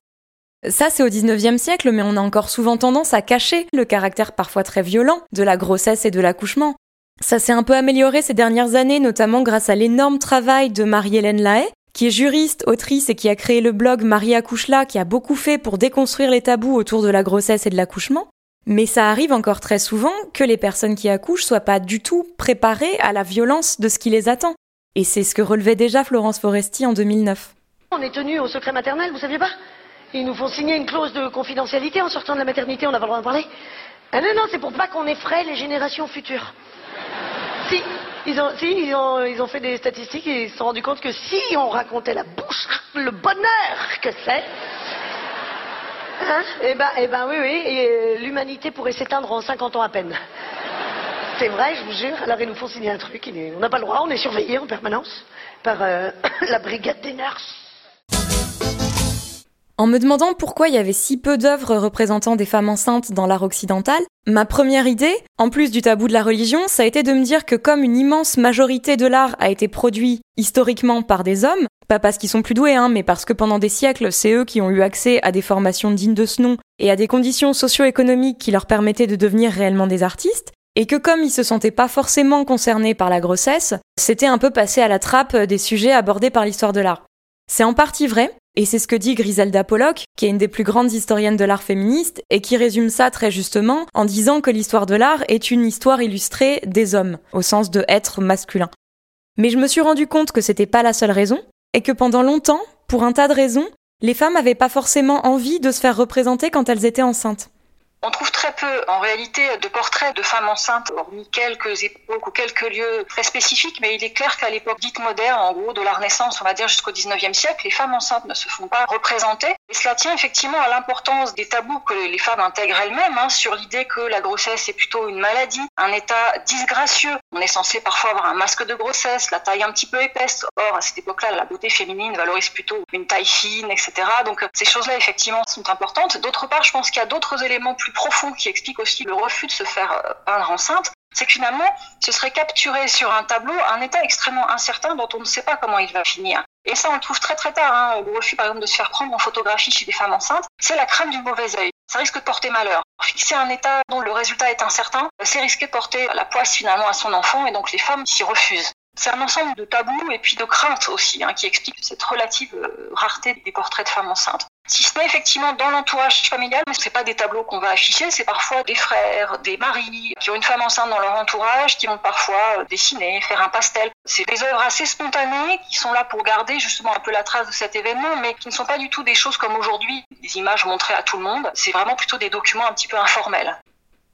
Ça, c'est au 19e siècle, mais on a encore souvent tendance à cacher le caractère parfois très violent de la grossesse et de l'accouchement. Ça s'est un peu amélioré ces dernières années, notamment grâce à l'énorme travail de Marie-Hélène Lahaye, qui est juriste, autrice et qui a créé le blog Marie accouche là, qui a beaucoup fait pour déconstruire les tabous autour de la grossesse et de l'accouchement. Mais ça arrive encore très souvent que les personnes qui accouchent soient pas du tout préparées à la violence de ce qui les attend. Et c'est ce que relevait déjà Florence Foresti en 2009. On est tenu au secret maternel, vous saviez pas? Ils nous font signer une clause de confidentialité en sortant de la maternité, on n'a pas le droit d'en parler. Ah non, non, c'est pour pas qu'on effraie les générations futures. Si, ils ont, si, ils ont, fait des statistiques et ils se sont rendus compte que si on racontait la bouche, le bonheur que c'est, hein, eh ben, eh ben oui, oui, euh, l'humanité pourrait s'éteindre en 50 ans à peine. C'est vrai, je vous jure. Alors ils nous font signer un truc, on n'a pas le droit, on est surveillé en permanence par euh, la brigade des nurses. En me demandant pourquoi il y avait si peu d'œuvres représentant des femmes enceintes dans l'art occidental, ma première idée, en plus du tabou de la religion, ça a été de me dire que comme une immense majorité de l'art a été produit historiquement par des hommes, pas parce qu'ils sont plus doués, hein, mais parce que pendant des siècles, c'est eux qui ont eu accès à des formations dignes de ce nom et à des conditions socio-économiques qui leur permettaient de devenir réellement des artistes, et que comme ils se sentaient pas forcément concernés par la grossesse, c'était un peu passé à la trappe des sujets abordés par l'histoire de l'art. C'est en partie vrai, et c'est ce que dit Griselda Pollock, qui est une des plus grandes historiennes de l'art féministe, et qui résume ça très justement en disant que l'histoire de l'art est une histoire illustrée des hommes, au sens de être masculin. Mais je me suis rendu compte que c'était pas la seule raison, et que pendant longtemps, pour un tas de raisons, les femmes avaient pas forcément envie de se faire représenter quand elles étaient enceintes. On trouve très peu, en réalité, de portraits de femmes enceintes, hormis quelques époques ou quelques lieux très spécifiques, mais il est clair qu'à l'époque dite moderne, en gros, de la Renaissance, on va dire jusqu'au 19e siècle, les femmes enceintes ne se font pas représenter. Et cela tient effectivement à l'importance des tabous que les femmes intègrent elles-mêmes, hein, sur l'idée que la grossesse est plutôt une maladie, un état disgracieux. On est censé parfois avoir un masque de grossesse, la taille un petit peu épaisse. Or, à cette époque-là, la beauté féminine valorise plutôt une taille fine, etc. Donc, ces choses-là, effectivement, sont importantes. D'autre part, je pense qu'il y a d'autres éléments plus profond qui explique aussi le refus de se faire euh, peindre enceinte, c'est que finalement, ce serait capturer sur un tableau un état extrêmement incertain dont on ne sait pas comment il va finir. Et ça, on le trouve très très tard. Hein. Le refus, par exemple, de se faire prendre en photographie chez des femmes enceintes, c'est la crainte du mauvais œil. Ça risque de porter malheur. Fixer un état dont le résultat est incertain, c'est risquer de porter la poisse finalement à son enfant, et donc les femmes s'y refusent. C'est un ensemble de tabous et puis de craintes aussi hein, qui explique cette relative euh, rareté des portraits de femmes enceintes. Si ce n'est effectivement dans l'entourage familial, mais ce pas des tableaux qu'on va afficher, c'est parfois des frères, des maris qui ont une femme enceinte dans leur entourage, qui vont parfois euh, dessiner, faire un pastel. C'est des œuvres assez spontanées qui sont là pour garder justement un peu la trace de cet événement, mais qui ne sont pas du tout des choses comme aujourd'hui, des images montrées à tout le monde. C'est vraiment plutôt des documents un petit peu informels.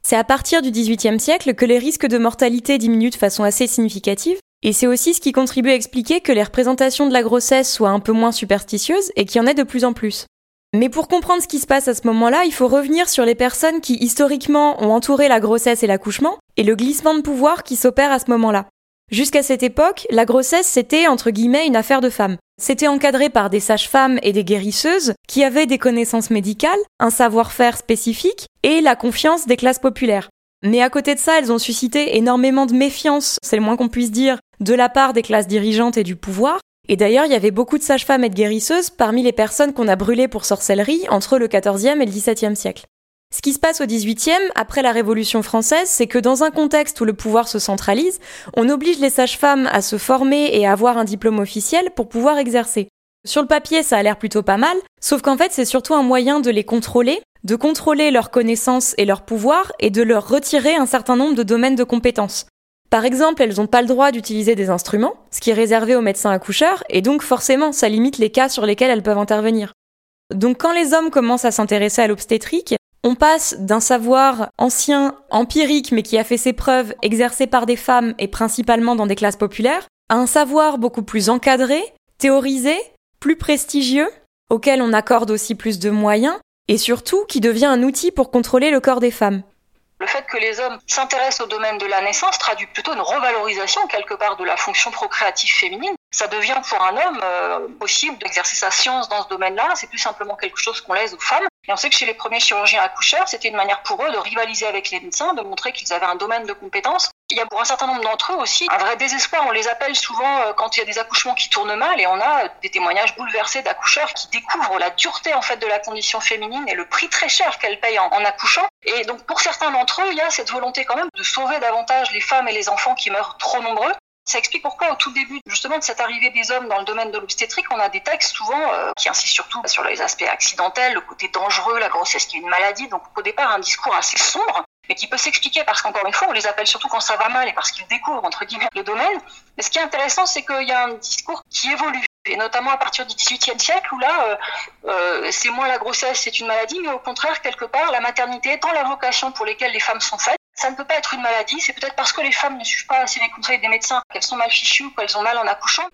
C'est à partir du XVIIIe siècle que les risques de mortalité diminuent de façon assez significative, et c'est aussi ce qui contribue à expliquer que les représentations de la grossesse soient un peu moins superstitieuses et qu'il y en ait de plus en plus. Mais pour comprendre ce qui se passe à ce moment-là, il faut revenir sur les personnes qui historiquement ont entouré la grossesse et l'accouchement, et le glissement de pouvoir qui s'opère à ce moment-là. Jusqu'à cette époque, la grossesse c'était entre guillemets une affaire de femmes. C'était encadré par des sages-femmes et des guérisseuses qui avaient des connaissances médicales, un savoir-faire spécifique et la confiance des classes populaires. Mais à côté de ça, elles ont suscité énormément de méfiance, c'est le moins qu'on puisse dire, de la part des classes dirigeantes et du pouvoir. Et d'ailleurs, il y avait beaucoup de sages-femmes et de guérisseuses parmi les personnes qu'on a brûlées pour sorcellerie entre le XIVe et le XVIIe siècle. Ce qui se passe au XVIIIe, après la Révolution française, c'est que dans un contexte où le pouvoir se centralise, on oblige les sages-femmes à se former et à avoir un diplôme officiel pour pouvoir exercer. Sur le papier, ça a l'air plutôt pas mal, sauf qu'en fait, c'est surtout un moyen de les contrôler, de contrôler leurs connaissances et leurs pouvoirs et de leur retirer un certain nombre de domaines de compétences. Par exemple, elles n'ont pas le droit d'utiliser des instruments, ce qui est réservé aux médecins accoucheurs, et donc forcément, ça limite les cas sur lesquels elles peuvent intervenir. Donc quand les hommes commencent à s'intéresser à l'obstétrique, on passe d'un savoir ancien, empirique, mais qui a fait ses preuves, exercé par des femmes et principalement dans des classes populaires, à un savoir beaucoup plus encadré, théorisé, plus prestigieux, auquel on accorde aussi plus de moyens, et surtout qui devient un outil pour contrôler le corps des femmes. Le fait que les hommes s'intéressent au domaine de la naissance traduit plutôt une revalorisation quelque part de la fonction procréative féminine. Ça devient pour un homme euh, possible d'exercer sa science dans ce domaine-là. C'est plus simplement quelque chose qu'on laisse aux femmes. Et on sait que chez les premiers chirurgiens accoucheurs, c'était une manière pour eux de rivaliser avec les médecins, de montrer qu'ils avaient un domaine de compétences. Il y a pour un certain nombre d'entre eux aussi un vrai désespoir. On les appelle souvent euh, quand il y a des accouchements qui tournent mal et on a des témoignages bouleversés d'accoucheurs qui découvrent la dureté en fait de la condition féminine et le prix très cher qu'elle paye en, en accouchant. Et donc pour certains d'entre eux, il y a cette volonté quand même de sauver davantage les femmes et les enfants qui meurent trop nombreux. Ça explique pourquoi au tout début justement de cette arrivée des hommes dans le domaine de l'obstétrique, on a des textes souvent euh, qui insistent surtout sur les aspects accidentels, le côté dangereux, la grossesse qui est une maladie. Donc au départ un discours assez sombre, mais qui peut s'expliquer parce qu'encore une fois on les appelle surtout quand ça va mal et parce qu'ils découvrent entre guillemets le domaine. Mais ce qui est intéressant, c'est qu'il y a un discours qui évolue et notamment à partir du XVIIIe siècle où là, euh, euh, c'est moins la grossesse, c'est une maladie, mais au contraire, quelque part, la maternité étant la vocation pour lesquelles les femmes sont faites, ça ne peut pas être une maladie, c'est peut-être parce que les femmes ne suivent pas assez les conseils des médecins, qu'elles sont mal fichues ou qu'elles ont mal en accouchant.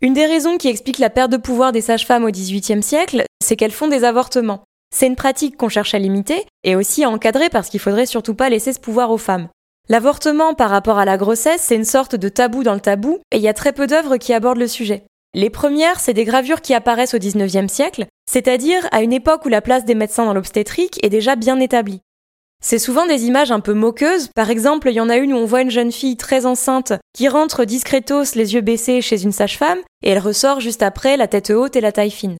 Une des raisons qui explique la perte de pouvoir des sages-femmes au XVIIIe siècle, c'est qu'elles font des avortements. C'est une pratique qu'on cherche à limiter et aussi à encadrer parce qu'il faudrait surtout pas laisser ce pouvoir aux femmes. L'avortement par rapport à la grossesse, c'est une sorte de tabou dans le tabou et il y a très peu d'œuvres qui abordent le sujet. Les premières, c'est des gravures qui apparaissent au XIXe siècle, c'est-à-dire à une époque où la place des médecins dans l'obstétrique est déjà bien établie. C'est souvent des images un peu moqueuses. Par exemple, il y en a une où on voit une jeune fille très enceinte qui rentre discretos les yeux baissés chez une sage-femme et elle ressort juste après la tête haute et la taille fine.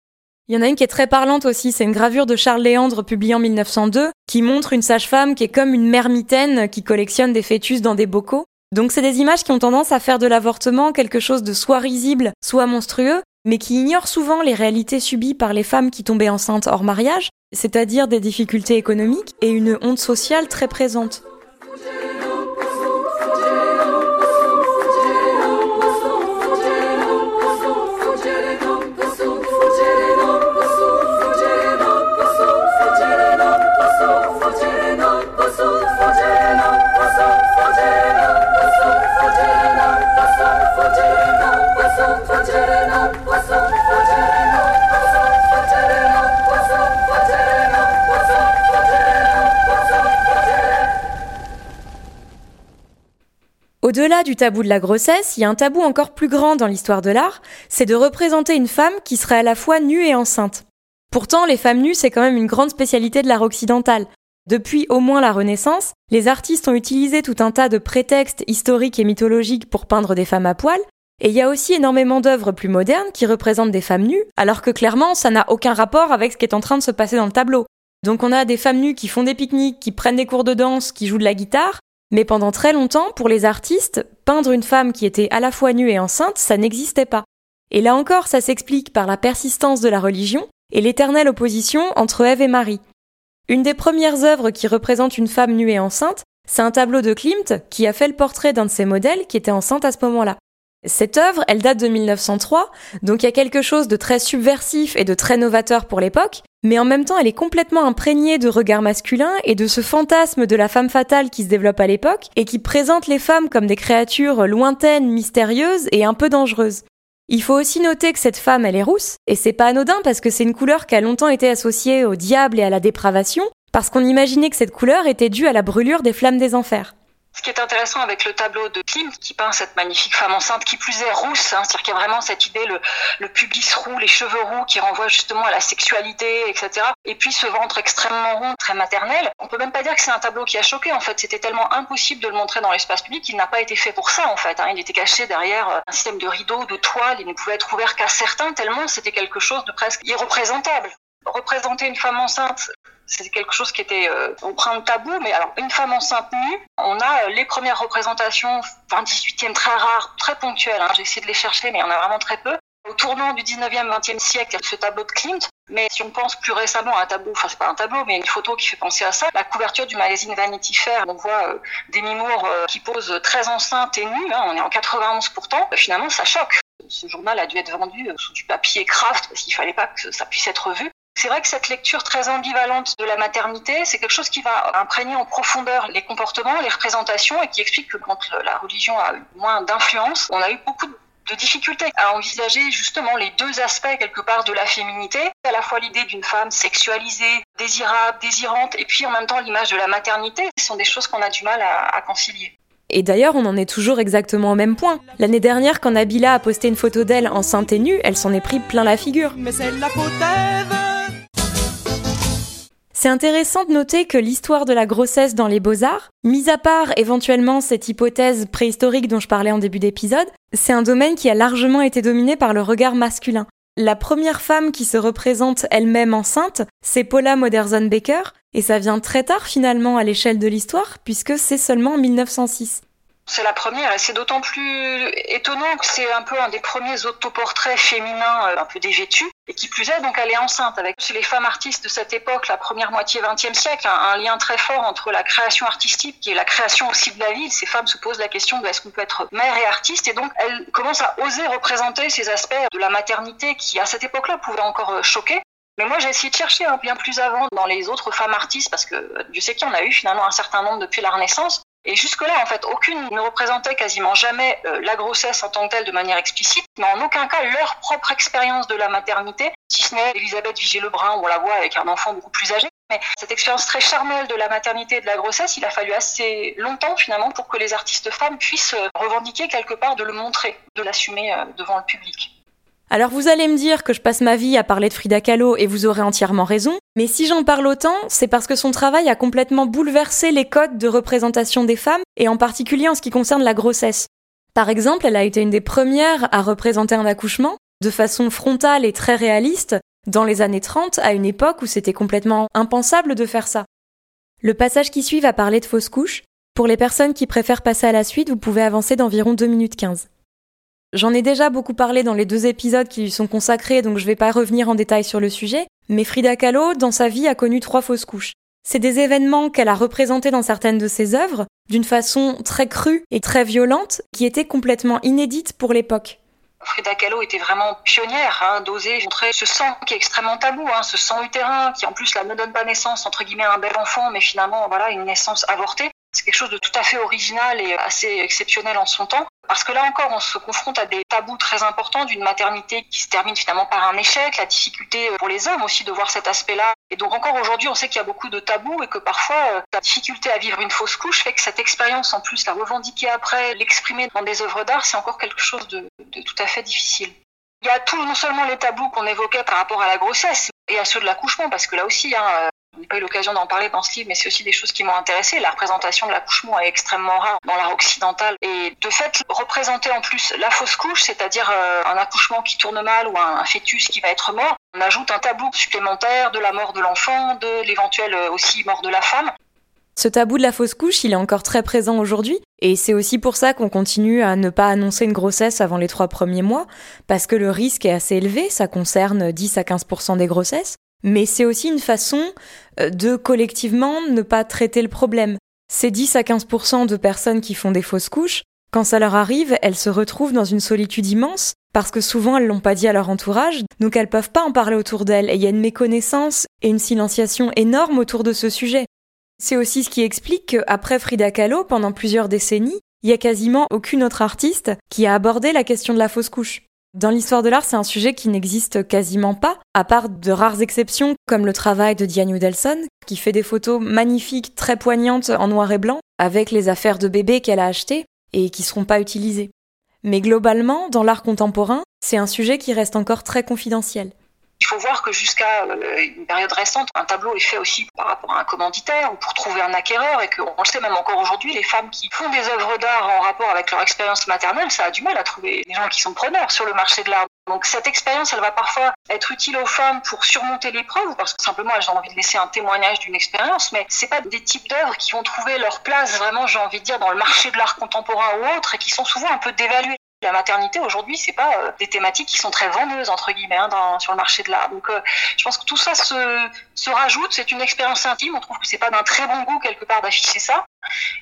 Il y en a une qui est très parlante aussi, c'est une gravure de Charles Léandre publiée en 1902 qui montre une sage-femme qui est comme une mère mitaine qui collectionne des fœtus dans des bocaux. Donc c'est des images qui ont tendance à faire de l'avortement quelque chose de soit risible, soit monstrueux, mais qui ignorent souvent les réalités subies par les femmes qui tombaient enceintes hors mariage, c'est-à-dire des difficultés économiques et une honte sociale très présente. Au-delà du tabou de la grossesse, il y a un tabou encore plus grand dans l'histoire de l'art, c'est de représenter une femme qui serait à la fois nue et enceinte. Pourtant, les femmes nues, c'est quand même une grande spécialité de l'art occidental. Depuis au moins la Renaissance, les artistes ont utilisé tout un tas de prétextes historiques et mythologiques pour peindre des femmes à poil, et il y a aussi énormément d'œuvres plus modernes qui représentent des femmes nues, alors que clairement ça n'a aucun rapport avec ce qui est en train de se passer dans le tableau. Donc on a des femmes nues qui font des pique-niques, qui prennent des cours de danse, qui jouent de la guitare, mais pendant très longtemps, pour les artistes, peindre une femme qui était à la fois nue et enceinte, ça n'existait pas. Et là encore, ça s'explique par la persistance de la religion et l'éternelle opposition entre Ève et Marie. Une des premières œuvres qui représente une femme nue et enceinte, c'est un tableau de Klimt qui a fait le portrait d'un de ses modèles qui était enceinte à ce moment-là. Cette œuvre, elle date de 1903, donc il y a quelque chose de très subversif et de très novateur pour l'époque, mais en même temps elle est complètement imprégnée de regards masculins et de ce fantasme de la femme fatale qui se développe à l'époque et qui présente les femmes comme des créatures lointaines, mystérieuses et un peu dangereuses. Il faut aussi noter que cette femme, elle est rousse, et c'est pas anodin parce que c'est une couleur qui a longtemps été associée au diable et à la dépravation, parce qu'on imaginait que cette couleur était due à la brûlure des flammes des enfers. Ce qui est intéressant avec le tableau de Klimt, qui peint cette magnifique femme enceinte, qui plus est rousse, hein, c'est-à-dire qu'il y a vraiment cette idée, le, pubis roux, les cheveux roux, qui renvoient justement à la sexualité, etc. Et puis ce ventre extrêmement rond, très maternel. On peut même pas dire que c'est un tableau qui a choqué, en fait. C'était tellement impossible de le montrer dans l'espace public qu'il n'a pas été fait pour ça, en fait. Hein. Il était caché derrière euh, un système de rideaux, de toiles, il ne pouvait être ouvert qu'à certains, tellement c'était quelque chose de presque irreprésentable représenter une femme enceinte, c'est quelque chose qui était euh, de tabou, mais alors une femme enceinte nue, on a euh, les premières représentations fin 18e très rares, très ponctuelles, hein, j'ai essayé de les chercher, mais il y en a vraiment très peu. Au tournant du 19e, 20e siècle, il y a ce tableau de Klimt, mais si on pense plus récemment à un tableau, enfin c'est pas un tableau, mais une photo qui fait penser à ça, la couverture du magazine Vanity Fair, on voit euh, Demi Moore euh, qui pose très enceinte et nue, hein, on est en 91 pourtant, finalement ça choque. Ce journal a dû être vendu sous du papier craft parce qu'il fallait pas que ça puisse être vu. C'est vrai que cette lecture très ambivalente de la maternité, c'est quelque chose qui va imprégner en profondeur les comportements, les représentations et qui explique que quand la religion a eu moins d'influence, on a eu beaucoup de difficultés à envisager justement les deux aspects quelque part de la féminité, à la fois l'idée d'une femme sexualisée, désirable, désirante, et puis en même temps l'image de la maternité, ce sont des choses qu'on a du mal à, à concilier. Et d'ailleurs, on en est toujours exactement au même point. L'année dernière, quand Nabila a posté une photo d'elle enceinte et nue, elle s'en est pris plein la figure. Mais c'est la faute c'est intéressant de noter que l'histoire de la grossesse dans les beaux-arts, mis à part éventuellement cette hypothèse préhistorique dont je parlais en début d'épisode, c'est un domaine qui a largement été dominé par le regard masculin. La première femme qui se représente elle-même enceinte, c'est Paula Modersohn-Becker, et ça vient très tard finalement à l'échelle de l'histoire, puisque c'est seulement en 1906. C'est la première et c'est d'autant plus étonnant que c'est un peu un des premiers autoportraits féminins euh, un peu dévêtus et qui plus est donc elle est enceinte avec les femmes artistes de cette époque, la première moitié 20e siècle, un, lien très fort entre la création artistique et la création aussi de la vie. Ces femmes se posent la question de est-ce qu'on peut être mère et artiste et donc elles commencent à oser représenter ces aspects de la maternité qui à cette époque-là pouvaient encore euh, choquer. Mais moi, j'ai essayé de chercher un bien plus avant dans les autres femmes artistes, parce que Dieu sait qu'il y en a eu finalement un certain nombre depuis la Renaissance. Et jusque-là, en fait, aucune ne représentait quasiment jamais euh, la grossesse en tant que telle de manière explicite, mais en aucun cas leur propre expérience de la maternité, si ce n'est Elisabeth Vigée-Lebrun, où on la voit avec un enfant beaucoup plus âgé. Mais cette expérience très charnelle de la maternité et de la grossesse, il a fallu assez longtemps finalement pour que les artistes femmes puissent euh, revendiquer quelque part de le montrer, de l'assumer euh, devant le public. Alors vous allez me dire que je passe ma vie à parler de Frida Kahlo et vous aurez entièrement raison, mais si j'en parle autant, c'est parce que son travail a complètement bouleversé les codes de représentation des femmes, et en particulier en ce qui concerne la grossesse. Par exemple, elle a été une des premières à représenter un accouchement, de façon frontale et très réaliste, dans les années 30, à une époque où c'était complètement impensable de faire ça. Le passage qui suit va parler de fausses couches. Pour les personnes qui préfèrent passer à la suite, vous pouvez avancer d'environ 2 minutes 15. J'en ai déjà beaucoup parlé dans les deux épisodes qui lui sont consacrés, donc je vais pas revenir en détail sur le sujet, mais Frida Kahlo, dans sa vie, a connu trois fausses couches. C'est des événements qu'elle a représentés dans certaines de ses œuvres, d'une façon très crue et très violente, qui étaient complètement inédites pour l'époque. Frida Kahlo était vraiment pionnière hein, d'oser montrer ce sang qui est extrêmement tabou, hein, ce sang utérin qui en plus là ne donne pas naissance entre guillemets un bel enfant, mais finalement voilà une naissance avortée. C'est quelque chose de tout à fait original et assez exceptionnel en son temps. Parce que là encore, on se confronte à des tabous très importants d'une maternité qui se termine finalement par un échec, la difficulté pour les hommes aussi de voir cet aspect-là. Et donc encore aujourd'hui, on sait qu'il y a beaucoup de tabous et que parfois euh, la difficulté à vivre une fausse couche fait que cette expérience, en plus, la revendiquer après, l'exprimer dans des œuvres d'art, c'est encore quelque chose de, de tout à fait difficile. Il y a tout, non seulement les tabous qu'on évoquait par rapport à la grossesse et à ceux de l'accouchement, parce que là aussi, hein, je n'ai pas eu l'occasion d'en parler dans ce livre, mais c'est aussi des choses qui m'ont intéressé. La représentation de l'accouchement est extrêmement rare dans l'art occidental. Et de fait, représenter en plus la fausse couche, c'est-à-dire euh, un accouchement qui tourne mal ou un, fœtus qui va être mort, on ajoute un tabou supplémentaire de la mort de l'enfant, de l'éventuelle euh, aussi mort de la femme. Ce tabou de la fausse couche, il est encore très présent aujourd'hui, et c'est aussi pour ça qu'on continue à ne pas annoncer une grossesse avant les trois premiers mois, parce que le risque est assez élevé, ça concerne 10 à 15% des grossesses, mais c'est aussi une façon de collectivement ne pas traiter le problème. Ces 10 à 15% de personnes qui font des fausses couches, quand ça leur arrive, elles se retrouvent dans une solitude immense parce que souvent elles l'ont pas dit à leur entourage, donc elles peuvent pas en parler autour d'elles et il y a une méconnaissance et une silenciation énorme autour de ce sujet. C'est aussi ce qui explique qu'après Frida Kahlo, pendant plusieurs décennies, il y a quasiment aucune autre artiste qui a abordé la question de la fausse couche. Dans l'histoire de l'art, c'est un sujet qui n'existe quasiment pas, à part de rares exceptions comme le travail de Diane Udelson, qui fait des photos magnifiques, très poignantes en noir et blanc, avec les affaires de bébé qu'elle a achetées et qui seront pas utilisées. Mais globalement, dans l'art contemporain, c'est un sujet qui reste encore très confidentiel. Il faut voir que jusqu'à euh, une période récente, un tableau est fait aussi par rapport à un commanditaire ou pour trouver un acquéreur et qu'on le sait même encore aujourd'hui, les femmes qui font des œuvres d'art en rapport avec leur expérience maternelle, ça a du mal à trouver des gens qui sont preneurs sur le marché de l'art. Donc cette expérience, elle va parfois être utile aux femmes pour surmonter l'épreuve, parce que simplement elles ont envie de laisser un témoignage d'une expérience, mais c'est pas des types d'œuvres qui vont trouver leur place vraiment, j'ai envie de dire, dans le marché de l'art contemporain ou autre, et qui sont souvent un peu dévaluées. La maternité aujourd'hui, c'est pas euh, des thématiques qui sont très vendeuses entre guillemets hein, sur le marché de l'art. Donc, euh, je pense que tout ça se, rajoute. C'est une expérience intime. On trouve que c'est pas d'un très bon goût quelque part d'afficher ça,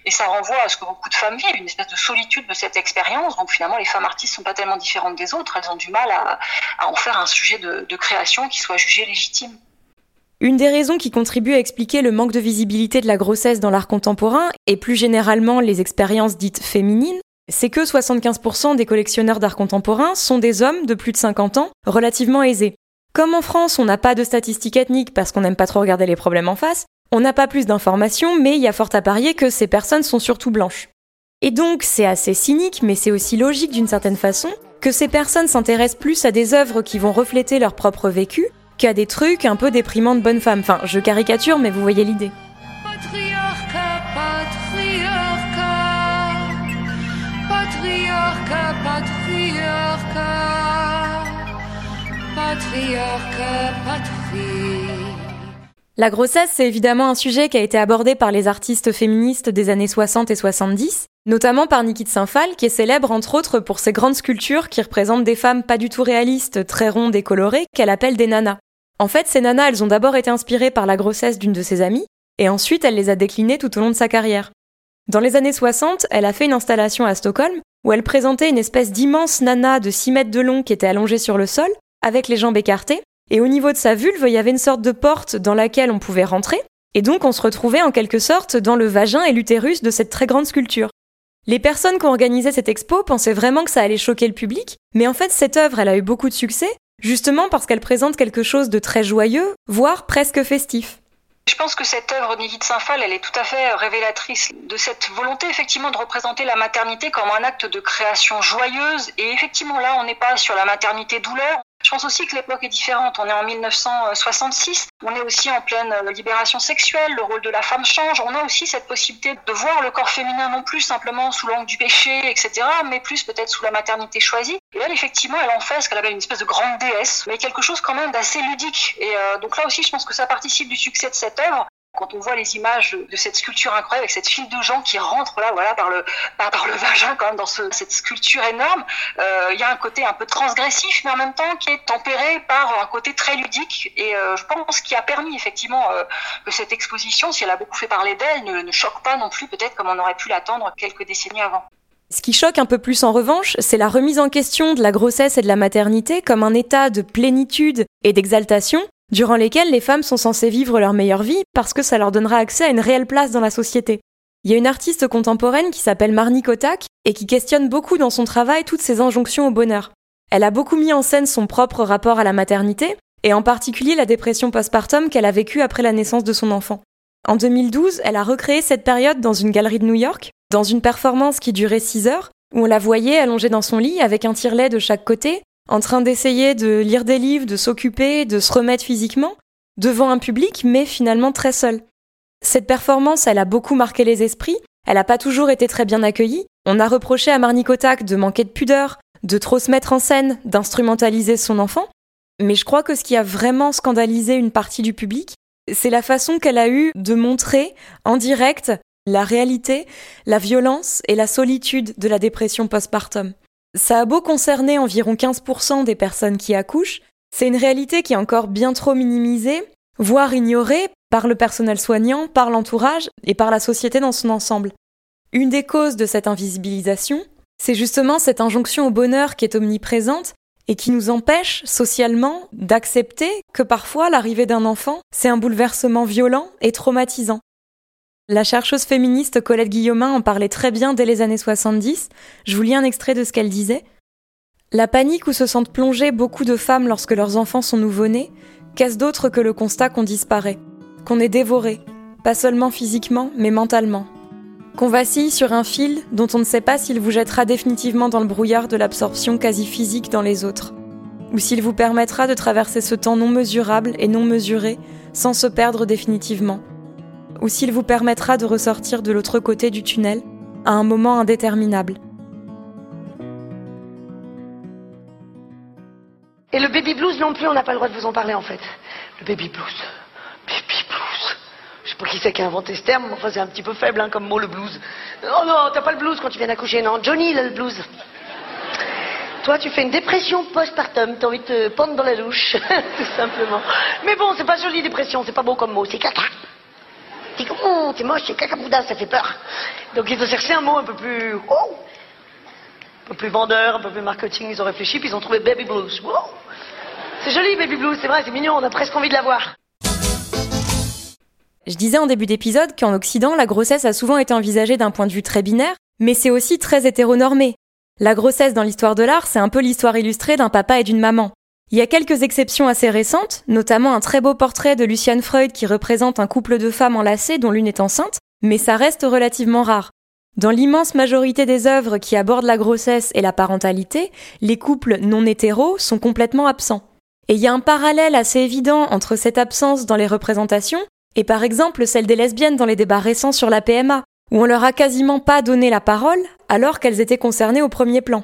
et ça renvoie à ce que beaucoup de femmes vivent, une espèce de solitude de cette expérience. Donc, finalement, les femmes artistes sont pas tellement différentes des autres. Elles ont du mal à, à en faire un sujet de, de création qui soit jugé légitime. Une des raisons qui contribue à expliquer le manque de visibilité de la grossesse dans l'art contemporain, et plus généralement les expériences dites féminines, c'est que 75% des collectionneurs d'art contemporain sont des hommes de plus de 50 ans, relativement aisés. Comme en France, on n'a pas de statistiques ethniques parce qu'on n'aime pas trop regarder les problèmes en face, on n'a pas plus d'informations, mais il y a fort à parier que ces personnes sont surtout blanches. Et donc, c'est assez cynique, mais c'est aussi logique d'une certaine façon, que ces personnes s'intéressent plus à des œuvres qui vont refléter leur propre vécu qu'à des trucs un peu déprimants de bonnes femmes. Enfin, je caricature, mais vous voyez l'idée. La grossesse, c'est évidemment un sujet qui a été abordé par les artistes féministes des années 60 et 70, notamment par Niki de Saint-Phal, qui est célèbre entre autres pour ses grandes sculptures qui représentent des femmes pas du tout réalistes, très rondes et colorées, qu'elle appelle des nanas. En fait, ces nanas, elles ont d'abord été inspirées par la grossesse d'une de ses amies, et ensuite elle les a déclinées tout au long de sa carrière. Dans les années 60, elle a fait une installation à Stockholm où elle présentait une espèce d'immense nana de 6 mètres de long qui était allongée sur le sol, avec les jambes écartées, et au niveau de sa vulve, il y avait une sorte de porte dans laquelle on pouvait rentrer, et donc on se retrouvait en quelque sorte dans le vagin et l'utérus de cette très grande sculpture. Les personnes qui ont organisé cette expo pensaient vraiment que ça allait choquer le public, mais en fait cette œuvre, elle a eu beaucoup de succès, justement parce qu'elle présente quelque chose de très joyeux, voire presque festif. Je pense que cette œuvre d'Édith Saint-Phal, elle est tout à fait révélatrice de cette volonté effectivement de représenter la maternité comme un acte de création joyeuse. Et effectivement là, on n'est pas sur la maternité douleur, je pense aussi que l'époque est différente. On est en 1966, on est aussi en pleine euh, libération sexuelle, le rôle de la femme change. On a aussi cette possibilité de voir le corps féminin non plus simplement sous l'angle du péché, etc., mais plus peut-être sous la maternité choisie. Et elle, effectivement, elle en fait ce qu'elle appelle une espèce de grande déesse, mais quelque chose quand même d'assez ludique. Et euh, donc là aussi, je pense que ça participe du succès de cette œuvre. Quand on voit les images de cette sculpture incroyable avec cette file de gens qui rentrent là, voilà, par le par, le vagin quand même dans cette sculpture énorme, euh, il y a un côté un peu transgressif, mais en même temps qui est tempéré par un côté très ludique. Et euh, je pense qu'il a permis effectivement euh, que cette exposition, si elle a beaucoup fait parler d'elle, ne, ne choque pas non plus peut-être comme on aurait pu l'attendre quelques décennies avant. Ce qui choque un peu plus en revanche, c'est la remise en question de la grossesse et de la maternité comme un état de plénitude et d'exaltation durant lesquelles les femmes sont censées vivre leur meilleure vie parce que ça leur donnera accès à une réelle place dans la société. Il y a une artiste contemporaine qui s'appelle Marnie Kotak et qui questionne beaucoup dans son travail toutes ces injonctions au bonheur. Elle a beaucoup mis en scène son propre rapport à la maternité, et en particulier la dépression postpartum qu'elle a vécue après la naissance de son enfant. En 2012, elle a recréé cette période dans une galerie de New York, dans une performance qui durait 6 heures, où on la voyait allongée dans son lit avec un tire-lait de chaque côté, en train d'essayer de lire des livres, de s'occuper, de se remettre physiquement, devant un public, mais finalement très seul. Cette performance, elle a beaucoup marqué les esprits, elle n'a pas toujours été très bien accueillie. On a reproché à Marnie Kotak de manquer de pudeur, de trop se mettre en scène, d'instrumentaliser son enfant. Mais je crois que ce qui a vraiment scandalisé une partie du public, c'est la façon qu'elle a eue de montrer en direct la réalité, la violence et la solitude de la dépression postpartum. Ça a beau concerner environ 15% des personnes qui accouchent, c'est une réalité qui est encore bien trop minimisée, voire ignorée par le personnel soignant, par l'entourage et par la société dans son ensemble. Une des causes de cette invisibilisation, c'est justement cette injonction au bonheur qui est omniprésente et qui nous empêche socialement d'accepter que parfois l'arrivée d'un enfant, c'est un bouleversement violent et traumatisant. La chercheuse féministe Colette Guillaumin en parlait très bien dès les années 70. Je vous lis un extrait de ce qu'elle disait. La panique où se sentent plongées beaucoup de femmes lorsque leurs enfants sont nouveau-nés, qu'est-ce d'autre que le constat qu'on disparaît, qu'on est dévoré, pas seulement physiquement, mais mentalement? Qu'on vacille sur un fil dont on ne sait pas s'il vous jettera définitivement dans le brouillard de l'absorption quasi physique dans les autres, ou s'il vous permettra de traverser ce temps non mesurable et non mesuré sans se perdre définitivement, ou s'il vous permettra de ressortir de l'autre côté du tunnel à un moment indéterminable. Et le baby blues non plus, on n'a pas le droit de vous en parler en fait. Le baby blues. Baby blues. Je sais pas qui c'est qui a inventé ce terme, mais enfin c'est un petit peu faible hein, comme mot le blues. Oh non, t'as pas le blues quand tu viens d'accoucher, non? Johnny le blues. Toi, tu fais une dépression postpartum, t'as envie de te pendre dans la douche, tout simplement. Mais bon, c'est pas joli dépression, c'est pas beau comme mot, c'est caca. C'est oh, c'est moche, boudin, ça fait peur. Donc il faut chercher un mot un peu plus, oh, un peu plus vendeur, un peu plus marketing. Ils ont réfléchi, puis ils ont trouvé baby blues. C'est joli, baby blues, c'est vrai, c'est mignon, on a presque envie de la voir. Je disais en début d'épisode qu'en Occident, la grossesse a souvent été envisagée d'un point de vue très binaire, mais c'est aussi très hétéronormé. La grossesse dans l'histoire de l'art, c'est un peu l'histoire illustrée d'un papa et d'une maman. Il y a quelques exceptions assez récentes, notamment un très beau portrait de Luciane Freud qui représente un couple de femmes enlacées dont l'une est enceinte, mais ça reste relativement rare. Dans l'immense majorité des œuvres qui abordent la grossesse et la parentalité, les couples non hétéros sont complètement absents. Et il y a un parallèle assez évident entre cette absence dans les représentations et par exemple celle des lesbiennes dans les débats récents sur la PMA, où on leur a quasiment pas donné la parole alors qu'elles étaient concernées au premier plan.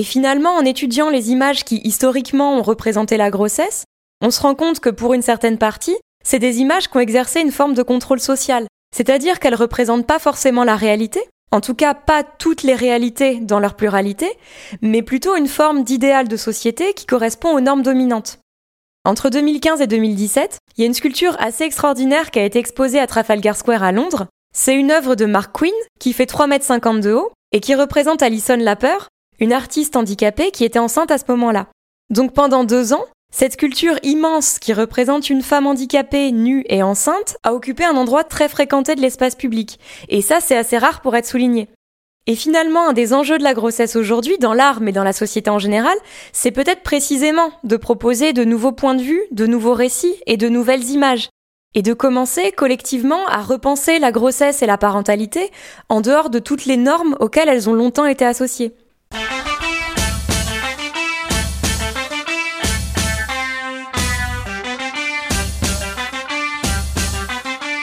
Et finalement, en étudiant les images qui historiquement ont représenté la grossesse, on se rend compte que pour une certaine partie, c'est des images qui ont exercé une forme de contrôle social, c'est-à-dire qu'elles représentent pas forcément la réalité, en tout cas pas toutes les réalités dans leur pluralité, mais plutôt une forme d'idéal de société qui correspond aux normes dominantes. Entre 2015 et 2017, il y a une sculpture assez extraordinaire qui a été exposée à Trafalgar Square à Londres, c'est une œuvre de Mark Quinn qui fait 3,50 m de haut et qui représente Alison Lapper, une artiste handicapée qui était enceinte à ce moment-là. Donc pendant deux ans, cette sculpture immense qui représente une femme handicapée, nue et enceinte a occupé un endroit très fréquenté de l'espace public. Et ça, c'est assez rare pour être souligné. Et finalement, un des enjeux de la grossesse aujourd'hui, dans l'art mais dans la société en général, c'est peut-être précisément de proposer de nouveaux points de vue, de nouveaux récits et de nouvelles images et de commencer collectivement à repenser la grossesse et la parentalité en dehors de toutes les normes auxquelles elles ont longtemps été associées.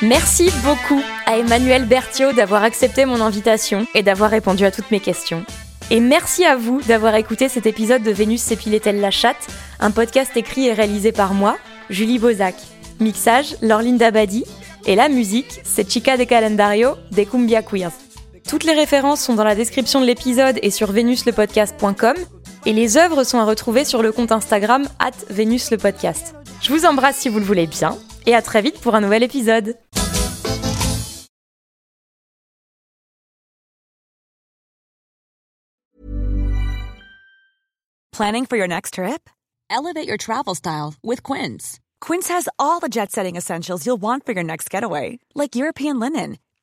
Merci beaucoup à Emmanuel Berthiaud d'avoir accepté mon invitation et d'avoir répondu à toutes mes questions. Et merci à vous d'avoir écouté cet épisode de Vénus s'épilait-elle la chatte, un podcast écrit et réalisé par moi, Julie Bozac. Mixage, Lorline Dabadi. Et la musique, c'est Chica de Calendario des Cumbia Queers. Toutes les références sont dans la description de l'épisode et sur venuslepodcast.com. Et les œuvres sont à retrouver sur le compte Instagram at venuslepodcast. Je vous embrasse si vous le voulez bien et à très vite pour un nouvel épisode. Planning for your next trip? Elevate your travel style with Quince. Quince has all the jet setting essentials you'll want for your next getaway, like European linen,